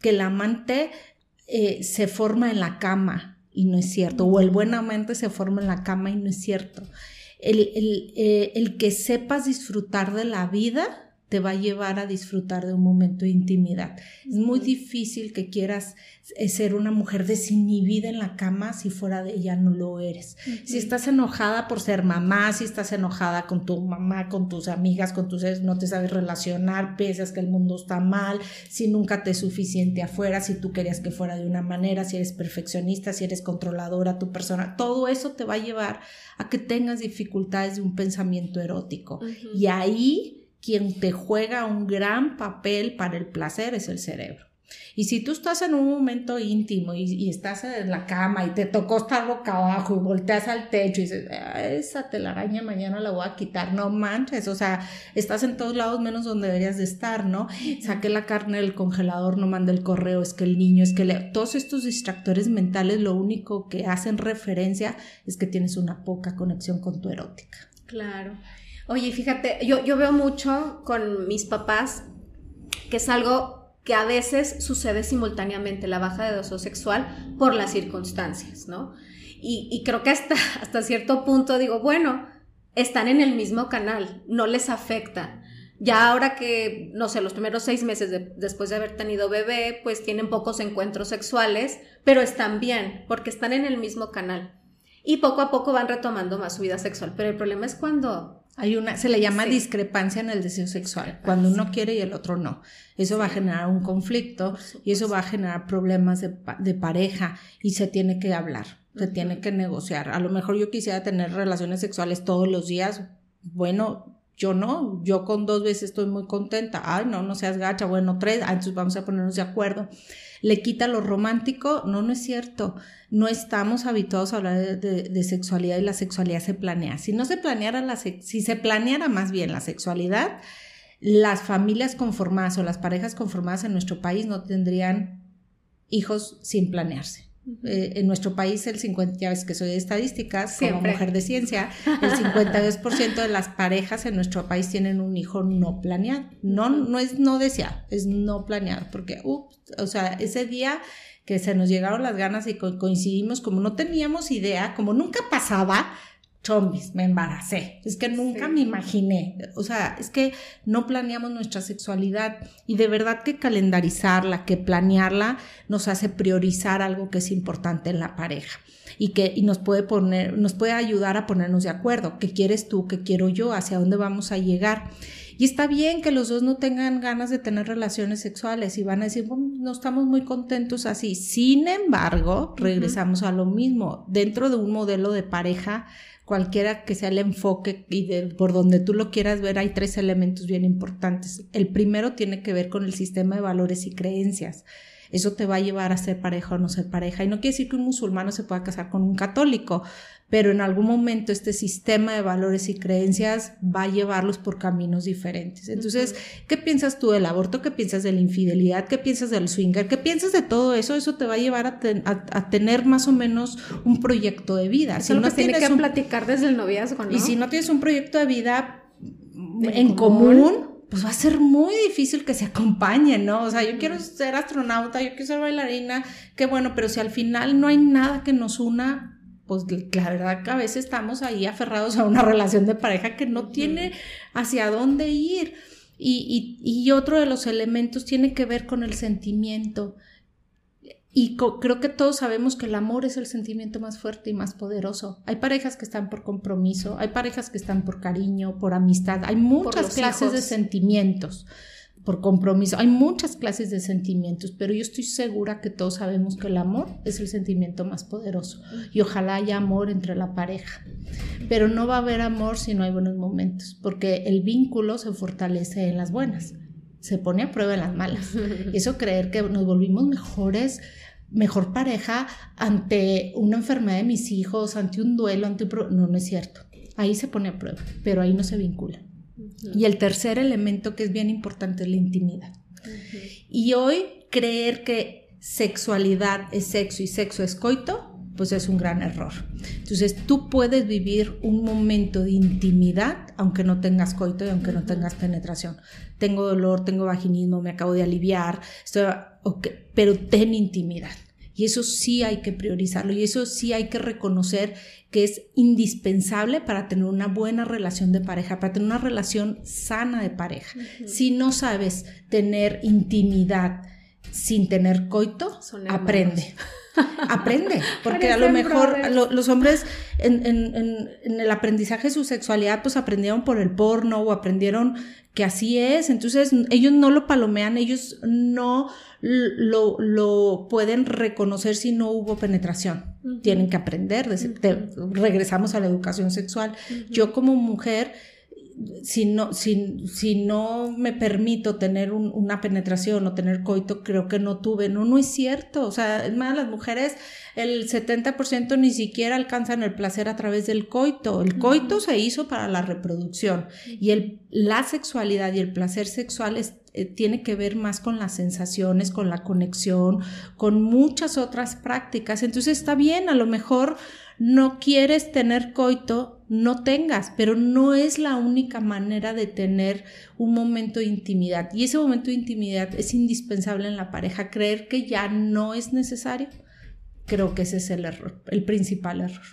Speaker 2: que el amante eh, se forma en la cama y no es cierto, o el buen amante se forma en la cama y no es cierto. El, el, eh, el que sepas disfrutar de la vida te va a llevar a disfrutar de un momento de intimidad. Es muy difícil que quieras eh, ser una mujer desinhibida en la cama si fuera de ella no lo eres. Si estás enojada por ser mamá, si estás enojada con tu mamá, con tus amigas, con tus no te sabes relacionar, piensas que el mundo está mal, si nunca te es suficiente afuera, si tú querías que fuera de una manera, si eres perfeccionista, si eres controladora tu persona, todo eso te va a llevar a que tengas dificultades de un pensamiento erótico. Y ahí quien te juega un gran papel para el placer es el cerebro. Y si tú estás en un momento íntimo y, estás en la cama y te tocó estar boca abajo y volteas al techo y dices, ah, esa telaraña mañana la voy a quitar, no manches, o sea, estás en todos lados menos donde deberías de estar, ¿no? Saqué la carne del congelador, no mandé el correo, es que el niño, es que todos estos distractores mentales lo único que hacen referencia es que tienes una poca conexión con tu erótica.
Speaker 1: Claro. Oye, fíjate, yo, yo veo mucho con mis papás que es algo que a veces sucede simultáneamente, la baja de deseo sexual por las circunstancias, ¿no? Y, creo que hasta, (laughs) hasta cierto punto digo, bueno, están en el mismo canal, no les afecta. Ya ahora que, no sé, los primeros seis meses después de haber tenido bebé, pues tienen pocos encuentros sexuales, pero están bien, porque están en el mismo canal. Y poco a poco van retomando más su vida sexual. Pero el problema es cuando
Speaker 2: hay una, se le llama discrepancia en el deseo sexual, cuando uno quiere y el otro no. Eso va a generar un conflicto y eso va a generar problemas de, de pareja y se tiene que hablar, se tiene que negociar. A lo mejor yo quisiera tener relaciones sexuales todos los días. Bueno, yo no, yo con dos veces estoy muy contenta. Ay, no, no seas gacha. Bueno, tres, ah, entonces vamos a ponernos de acuerdo. ¿Le quita lo romántico? No, no es cierto. No estamos habituados a hablar de, sexualidad y la sexualidad se planea. Si no se planeara la, si se planeara más bien la sexualidad, las familias conformadas o las parejas conformadas en nuestro país no tendrían hijos sin planearse. Eh, en nuestro país el 50, ya ves que soy de estadísticas, como mujer de ciencia, (laughs) el 52% de las parejas en nuestro país tienen un hijo no planeado. No, no es no deseado, es no planeado, porque, o sea, ese día que se nos llegaron las ganas y coincidimos, como no teníamos idea, como nunca pasaba, chombis, me embaracé. Es que nunca me imaginé. O sea, es que no planeamos nuestra sexualidad y de verdad que calendarizarla, que planearla nos hace priorizar algo que es importante en la pareja y que y nos puede poner, nos puede ayudar a ponernos de acuerdo. ¿Qué quieres tú? ¿Qué quiero yo? ¿Hacia dónde vamos a llegar? Y está bien que los dos no tengan ganas de tener relaciones sexuales y van a decir, no estamos muy contentos así. Sin embargo, regresamos a lo mismo. Dentro de un modelo de pareja, cualquiera que sea el enfoque y por donde tú lo quieras ver, hay tres elementos bien importantes. El primero tiene que ver con el sistema de valores y creencias. Eso te va a llevar a ser pareja o no ser pareja. Y no quiere decir que un musulmán se pueda casar con un católico, pero en algún momento este sistema de valores y creencias va a llevarlos por caminos diferentes. Entonces, ¿qué piensas tú del aborto? ¿Qué piensas de la infidelidad? ¿Qué piensas del swinger? ¿Qué piensas de todo eso? Eso te va a llevar a, tener más o menos un proyecto de vida.
Speaker 1: si no tiene que platicar desde el noviazgo, ¿no?
Speaker 2: Y si no tienes un proyecto de vida en, común, pues va a ser muy difícil que se acompañen, ¿no? O sea, yo quiero ser astronauta, yo quiero ser bailarina, qué bueno, pero si al final no hay nada que nos una, pues la verdad que a veces estamos ahí aferrados a una relación de pareja que no tiene hacia dónde ir. Y, y, y otro de los elementos tiene que ver con el sentimiento. Y creo que todos sabemos que el amor es el sentimiento más fuerte y más poderoso. Hay parejas que están por compromiso, hay parejas que están por cariño, por amistad, hay muchas clases de sentimientos por compromiso. Hay muchas clases de sentimientos, pero yo estoy segura que todos sabemos que el amor es el sentimiento más poderoso y ojalá haya amor entre la pareja. Pero no va a haber amor si no hay buenos momentos, porque el vínculo se fortalece en las buenas, se pone a prueba en las malas. Y (laughs) eso creer que nos volvimos mejores, mejor pareja ante una enfermedad de mis hijos, ante un duelo, ante un... No, no es cierto. Ahí se pone a prueba, pero ahí no se vincula. Y el tercer elemento que es bien importante es la intimidad. Y hoy creer que sexualidad es sexo y sexo es coito, pues es un gran error. Entonces tú puedes vivir un momento de intimidad aunque no tengas coito y aunque no tengas penetración. Tengo dolor, tengo vaginismo, me acabo de aliviar, pero ten intimidad. Y eso sí hay que priorizarlo y eso sí hay que reconocer que es indispensable para tener una buena relación de pareja, para tener una relación sana de pareja. Si no sabes tener intimidad sin tener coito, aprende. (laughs) Aprende, porque a lo mejor los hombres en, en, el aprendizaje de su sexualidad pues aprendieron por el porno o aprendieron que así es, entonces ellos no lo palomean, ellos no lo, lo pueden reconocer si no hubo penetración. Tienen que aprender, regresamos a la educación sexual. Yo como mujer si no, si, si no me permito tener una penetración o tener coito, creo que no tuve. No, no es cierto. O sea, es más, las mujeres, el 70% ni siquiera alcanzan el placer a través del coito. El coito se hizo para la reproducción y el, la sexualidad y el placer sexual eh, tiene que ver más con las sensaciones, con la conexión, con muchas otras prácticas. Entonces está bien, a lo mejor no quieres tener coito, no tengas, pero no es la única manera de tener un momento de intimidad. Y ese momento de intimidad es indispensable en la pareja. Creer que ya no es necesario, creo que ese es el error, el principal error.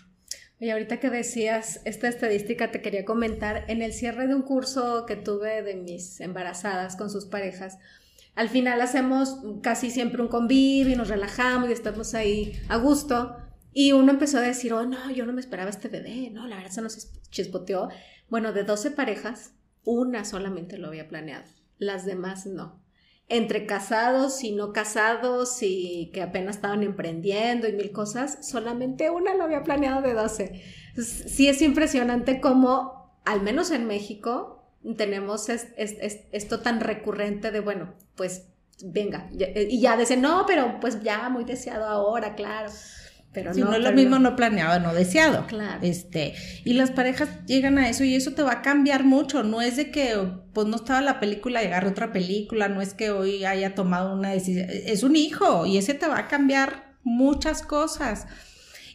Speaker 1: Y ahorita que decías esta estadística, te quería comentar, en el cierre de un curso que tuve de mis embarazadas con sus parejas, al final hacemos casi siempre un convivio y nos relajamos y estamos ahí a gusto. Y uno empezó a decir, oh, no, yo no me esperaba este bebé, no, la verdad se nos chispoteó. Bueno, de 12 parejas, una solamente lo había planeado, las demás no. Entre casados y no casados y que apenas estaban emprendiendo y mil cosas, solamente una lo había planeado de 12. sí es impresionante cómo, al menos en México, tenemos esto tan recurrente de, bueno, pues venga, y ya dicen, no, pero pues ya muy deseado ahora, claro.
Speaker 2: Pero si no, es lo mismo no planeado, no deseado. Claro. Este, y las parejas llegan a eso y eso te va a cambiar mucho. No es de que, pues no estaba la película y agarre otra película, no es que hoy haya tomado una decisión. Es un hijo y ese te va a cambiar muchas cosas.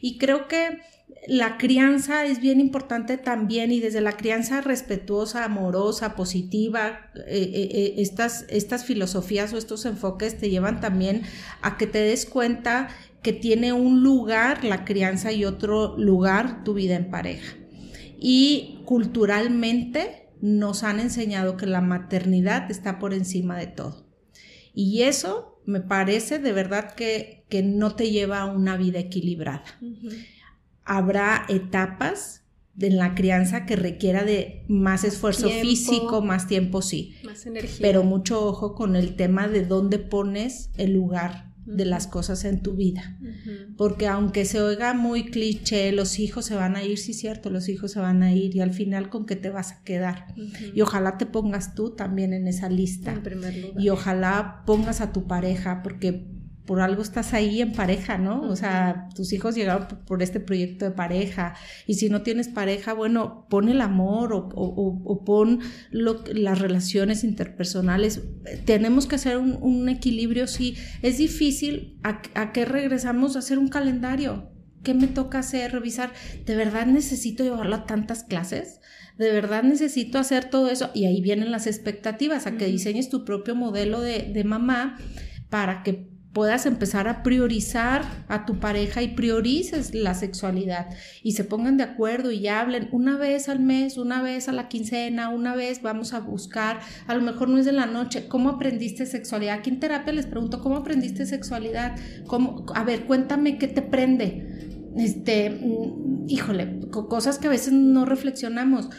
Speaker 2: Y creo que la crianza es bien importante también y desde la crianza respetuosa, amorosa, positiva, eh, eh, eh, estas, estas filosofías o estos enfoques te llevan también a que te des cuenta que tiene un lugar la crianza y otro lugar tu vida en pareja. Y culturalmente nos han enseñado que la maternidad está por encima de todo. Y eso me parece de verdad que, que no te lleva a una vida equilibrada. Habrá etapas en la crianza que requiera de más esfuerzo físico, más tiempo, sí.
Speaker 1: Más energía.
Speaker 2: Pero mucho ojo con el tema de dónde pones el lugar de las cosas en tu vida. Porque aunque se oiga muy cliché, los hijos se van a ir, sí cierto, los hijos se van a ir y al final con qué te vas a quedar. Y ojalá te pongas tú también en esa lista. Y ojalá pongas a tu pareja porque por algo estás ahí en pareja, ¿no? O sea, tus hijos llegaron por, este proyecto de pareja y si no tienes pareja, bueno, pon el amor o, pon las relaciones interpersonales. Tenemos que hacer un, equilibrio, sí. Es difícil, ¿a, ¿a qué regresamos? A hacer un calendario. ¿Qué me toca hacer? Revisar. ¿De verdad necesito llevarlo a tantas clases? ¿De verdad necesito hacer todo eso? Y ahí vienen las expectativas, a que diseñes tu propio modelo de, de mamá para que puedas empezar a priorizar a tu pareja y priorices la sexualidad y se pongan de acuerdo y hablen una vez al mes, una vez a la quincena, una vez vamos a buscar, a lo mejor no es de la noche, ¿cómo aprendiste sexualidad? Aquí en terapia les pregunto, ¿cómo aprendiste sexualidad? ¿Cómo? A ver, cuéntame qué te prende. Este, mm, híjole, cosas que a veces no reflexionamos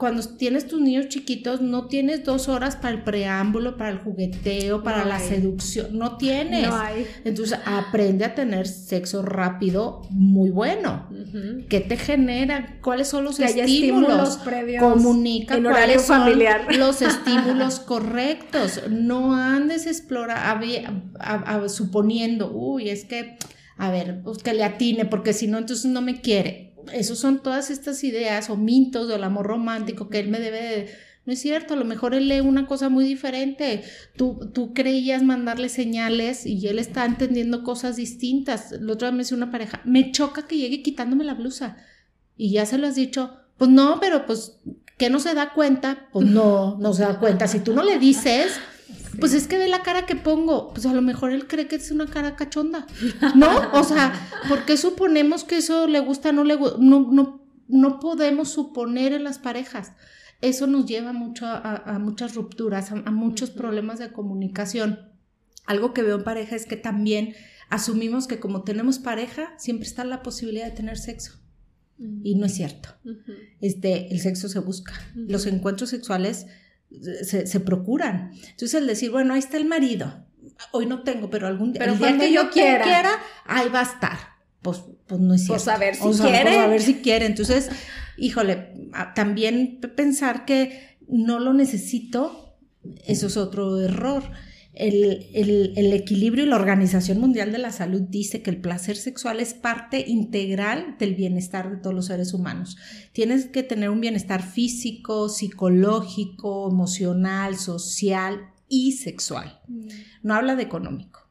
Speaker 2: cuando tienes tus niños chiquitos, no tienes dos horas para el preámbulo, para el jugueteo, para la seducción, no tienes. No hay. Entonces, aprende a tener sexo rápido, muy bueno. ¿Qué te genera? ¿Cuáles son los estímulos? previos Comunica cuáles son (laughs) los estímulos (laughs) correctos. No andes explorando, suponiendo, uy, es que, a ver, pues que le atine, porque si no, entonces no me quiere esos son todas estas ideas o mitos del amor romántico que él me debe de... No es cierto, a lo mejor él lee una cosa muy diferente. Tú, tú creías mandarle señales y él está entendiendo cosas distintas. La otra vez me decía una pareja, me choca que llegue quitándome la blusa. Y ya se lo has dicho, pues no, pero pues que no se da cuenta, pues no, no se da cuenta. Si tú no le dices, Pues es que ve la cara que pongo, pues a lo mejor él cree que es una cara cachonda, ¿no? O sea, ¿por qué suponemos que eso le gusta, no le gusta? No, no, no podemos suponer en las parejas. Eso nos lleva mucho a, muchas rupturas, a, muchos problemas de comunicación. Algo que veo en pareja es que también asumimos que como tenemos pareja, siempre está la posibilidad de tener sexo. Y no es cierto. este, el sexo se busca. Los encuentros sexuales se, procuran. Entonces el decir, bueno, ahí está el marido. Hoy no tengo, pero algún día,
Speaker 1: pero el que yo quiera.
Speaker 2: ahí va a estar. Pues, pues no es pues,
Speaker 1: cierto. Pues a ver si quiere.
Speaker 2: Pues a ver si quiere. Entonces, híjole, también pensar que no lo necesito, eso es otro error. El, equilibrio y la Organización Mundial de la Salud dice que el placer sexual es parte integral del bienestar de todos los seres humanos. Tienes que tener un bienestar físico, psicológico, emocional, social y sexual. Mm. No habla de económico.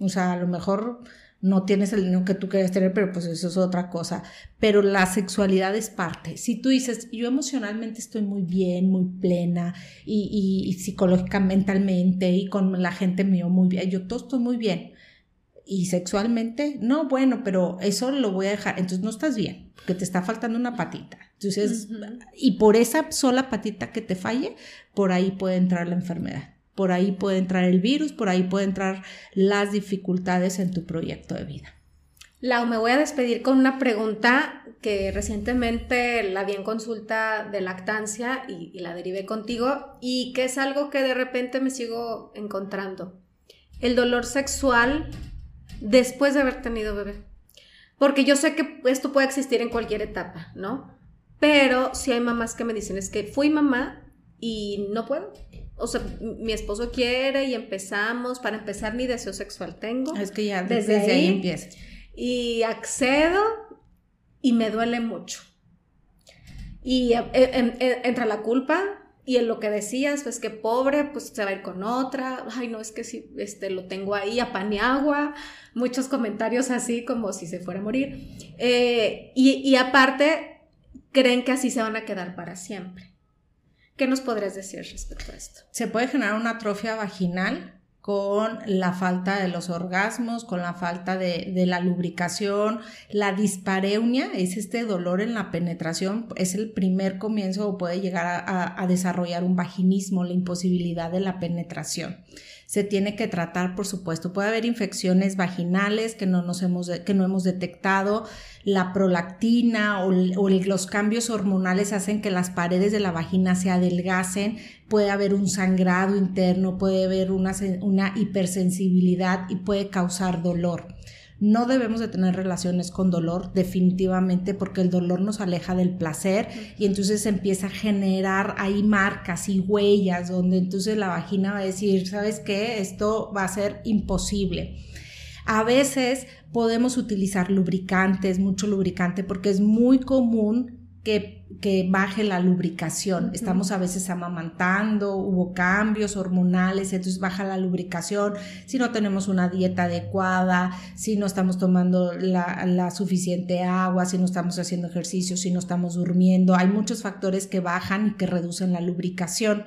Speaker 2: O sea, a lo mejor no tienes el dinero que tú quieres tener, pero pues eso es otra cosa. Pero la sexualidad es parte. Si tú dices, yo emocionalmente estoy muy bien, muy plena, y, y, psicológicamente, mentalmente, y con la gente mío muy bien, yo todo estoy muy bien. Y sexualmente, no, bueno, pero eso lo voy a dejar. Entonces no estás bien, porque te está faltando una patita. Entonces, y por esa sola patita que te falle, por ahí puede entrar la enfermedad por ahí puede entrar el virus, por ahí puede entrar las dificultades en tu proyecto de vida.
Speaker 1: Lau, me voy a despedir con una pregunta que recientemente la vi en consulta de lactancia y, la derivé contigo y que es algo que de repente me sigo encontrando. El dolor sexual después de haber tenido bebé. Porque yo sé que esto puede existir en cualquier etapa, ¿no? Pero si hay mamás que me dicen es que fui mamá y no puedo o sea, mi esposo quiere y empezamos, para empezar ni deseo sexual tengo.
Speaker 2: Es que ya desde, ahí, empieza.
Speaker 1: Y accedo y me duele mucho. Y eh, eh, eh, entra la culpa y en lo que decías, pues que pobre, pues se va a ir con otra. Ay, no, es que si este, lo tengo ahí a paniagua. Muchos comentarios así como si se fuera a morir. y, y aparte, creen que así se van a quedar para siempre. ¿Qué nos podrías decir respecto a esto?
Speaker 2: Se puede generar una atrofia vaginal con la falta de los orgasmos, con la falta de, la lubricación. La dispareunia es este dolor en la penetración, es el primer comienzo o puede llegar a desarrollar un vaginismo, la imposibilidad de la penetración se tiene que tratar, por supuesto. Puede haber infecciones vaginales que no, nos hemos, que no hemos detectado, la prolactina o, los cambios hormonales hacen que las paredes de la vagina se adelgacen, puede haber un sangrado interno, puede haber una, una hipersensibilidad y puede causar dolor. No debemos de tener relaciones con dolor definitivamente porque el dolor nos aleja del placer y entonces empieza a generar ahí marcas y huellas donde entonces la vagina va a decir, ¿sabes qué? Esto va a ser imposible. A veces podemos utilizar lubricantes, mucho lubricante, porque es muy común que, baje la lubricación. Estamos a veces amamantando, hubo cambios hormonales, entonces baja la lubricación. Si no tenemos una dieta adecuada, si no estamos tomando la, la suficiente agua, si no estamos haciendo ejercicio, si no estamos durmiendo, hay muchos factores que bajan y que reducen la lubricación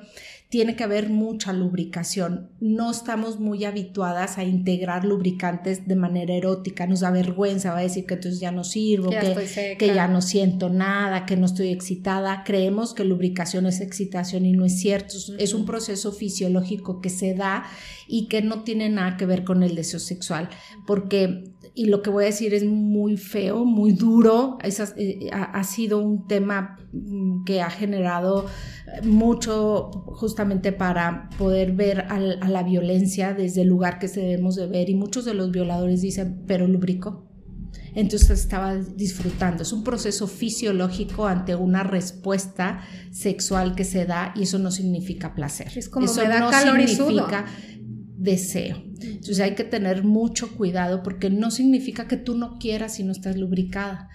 Speaker 2: tiene que haber mucha lubricación. No estamos muy habituadas a integrar lubricantes de manera erótica. Nos da vergüenza, va a decir que entonces ya no sirvo, que, que, ya no siento nada, que no estoy excitada. Creemos que lubricación es excitación y no es cierto. Es un proceso fisiológico que se da y que no tiene nada que ver con el deseo sexual, porque y lo que voy a decir es muy feo, muy duro. Eh, ha, sido un tema mm, que ha generado mucho justamente para poder ver a, la violencia desde el lugar que se debemos de ver y muchos de los violadores dicen, pero lubrico. Entonces estaba disfrutando. Es un proceso fisiológico ante una respuesta sexual que se da y eso no significa placer.
Speaker 1: Es como
Speaker 2: eso
Speaker 1: no significa
Speaker 2: deseo. Entonces hay que tener mucho cuidado porque no significa que tú no quieras si no estás lubricada.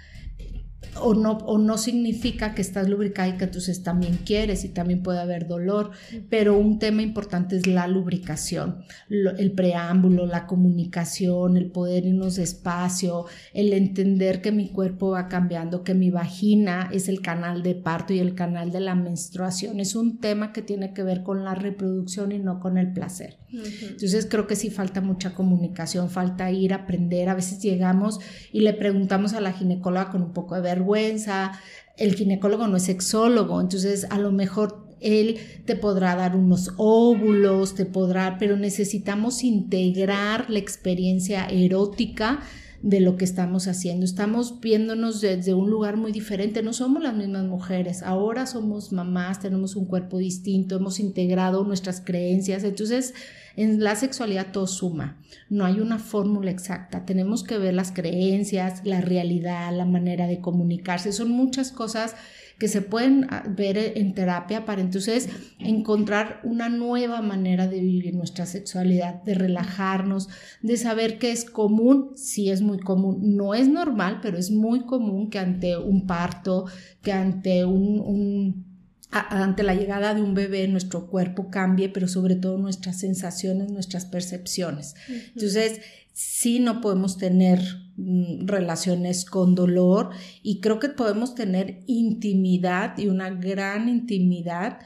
Speaker 2: O no, o no significa que estás lubricada y que entonces también quieres y también puede haber dolor, pero un tema importante es la lubricación, el preámbulo, la comunicación, el poder irnos despacio, el entender que mi cuerpo va cambiando, que mi vagina es el canal de parto y el canal de la menstruación. Es un tema que tiene que ver con la reproducción y no con el placer. Entonces creo que sí falta mucha comunicación, falta ir a aprender. A veces llegamos y le preguntamos a la ginecóloga con un poco de vergüenza. El ginecólogo no es sexólogo, entonces a lo mejor él te podrá dar unos óvulos, te podrá, pero necesitamos integrar la experiencia erótica de lo que estamos haciendo. Estamos viéndonos desde un lugar muy diferente. No somos las mismas mujeres. Ahora somos mamás, tenemos un cuerpo distinto, hemos integrado nuestras creencias. Entonces, en la sexualidad todo suma. No hay una fórmula exacta. Tenemos que ver las creencias, la realidad, la manera de comunicarse. Son muchas cosas que se pueden ah, ver en terapia para entonces encontrar una nueva manera de vivir nuestra sexualidad, de relajarnos, de saber que es común, sí es muy común, no es normal, pero es muy común que ante un parto, que ante un, ante la llegada de un bebé nuestro cuerpo cambie, pero sobre todo nuestras sensaciones, nuestras percepciones. Entonces, sí no podemos tener relaciones con dolor y creo que podemos tener intimidad y una gran intimidad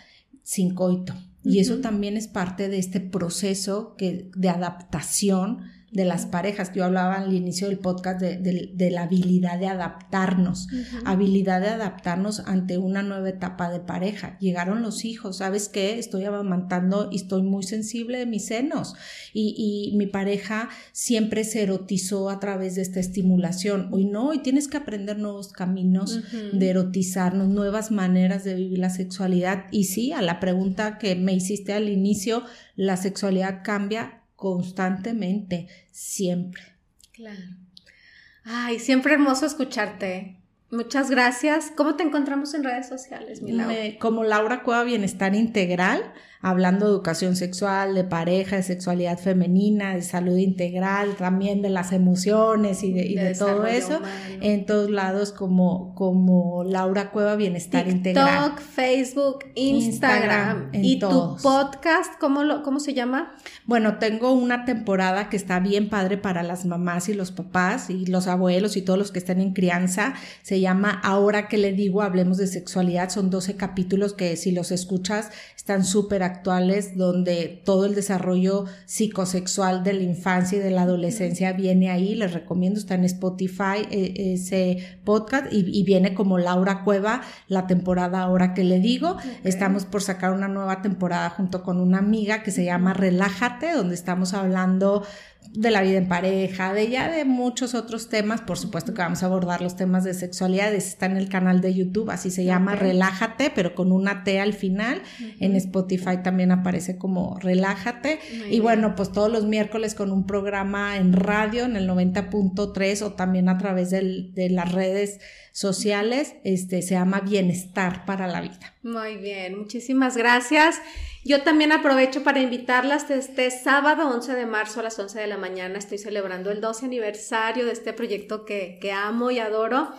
Speaker 2: sin coito. Y eso también es parte de este proceso que, de adaptación de las parejas. Yo hablaba al inicio del podcast de, la habilidad de adaptarnos, habilidad de adaptarnos ante una nueva etapa de pareja. Llegaron los hijos, ¿sabes qué? Estoy amamantando y estoy muy sensible de mis senos y, mi pareja siempre se erotizó a través de esta estimulación. Hoy no, hoy tienes que aprender nuevos caminos de erotizarnos, nuevas maneras de vivir la sexualidad. Y sí, a la pregunta que me hiciste al inicio, la sexualidad cambia constantemente, siempre.
Speaker 1: Claro. Ay, siempre hermoso escucharte. Muchas gracias. ¿Cómo te encontramos en redes sociales,
Speaker 2: mi como Laura Cueva Bienestar Integral hablando de educación sexual, de pareja, de sexualidad femenina, de salud integral, también de las emociones y de, todo eso, en todos lados como, como Laura Cueva Bienestar Integral.
Speaker 1: TikTok, Facebook, Instagram, y tu podcast, ¿cómo, lo, ¿cómo se llama?
Speaker 2: Bueno, tengo una temporada que está bien padre para las mamás y los papás y los abuelos y todos los que están en crianza. Se llama Ahora que le digo, hablemos de sexualidad. Son 12 capítulos que si los escuchas están súper actuales donde todo el desarrollo psicosexual de la infancia y de la adolescencia viene ahí. Les recomiendo, está en Spotify eh, ese podcast y, viene como Laura Cueva la temporada ahora que le digo. Estamos por sacar una nueva temporada junto con una amiga que se llama Relájate, donde estamos hablando de la vida en pareja, de ya de muchos otros temas. Por supuesto que vamos a abordar los temas de sexualidad. Está en el canal de YouTube, así se llama Relájate, pero con una T al final. En Spotify también aparece como Relájate. y bueno, pues todos los miércoles con un programa en radio en el 90.3 o también a través de las redes sociales, este, se llama Bienestar para la Vida.
Speaker 1: Muy bien, muchísimas gracias. Yo también aprovecho para invitarlas este sábado 11 de marzo a las 11 de la mañana. Estoy celebrando el 12 aniversario de este proyecto que, que amo y adoro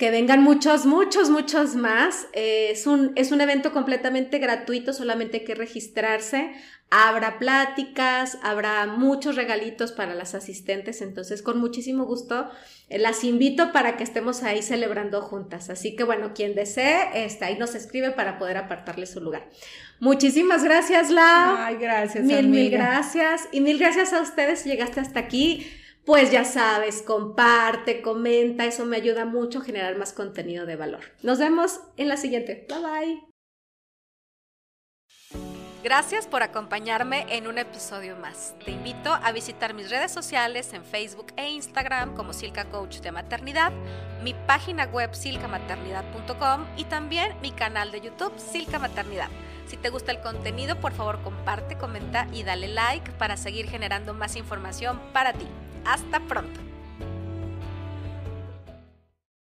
Speaker 1: que vengan muchos, muchos, muchos más. Eh, es, un, es un evento completamente gratuito, solamente hay que registrarse. Habrá pláticas, habrá muchos regalitos para las asistentes, entonces con muchísimo gusto eh, las invito para que estemos ahí celebrando juntas. Así que bueno, quien desee, está ahí nos escribe para poder apartarle su lugar. Muchísimas gracias, Lau.
Speaker 2: Ay, gracias.
Speaker 1: Mil, mil gracias. Y mil gracias a ustedes si llegaste hasta aquí pues ya sabes, comparte, comenta, eso me ayuda mucho a generar más contenido de valor. Nos vemos en la siguiente. Bye bye. Gracias por acompañarme en un episodio más. Te invito a visitar mis redes sociales en Facebook e Instagram como Silca Coach de Maternidad, mi página web silcamaternidad.com y también mi canal de YouTube Silca Maternidad. Si te gusta el contenido, por favor comparte, comenta y dale like para seguir generando más información para ti. Hasta pronto.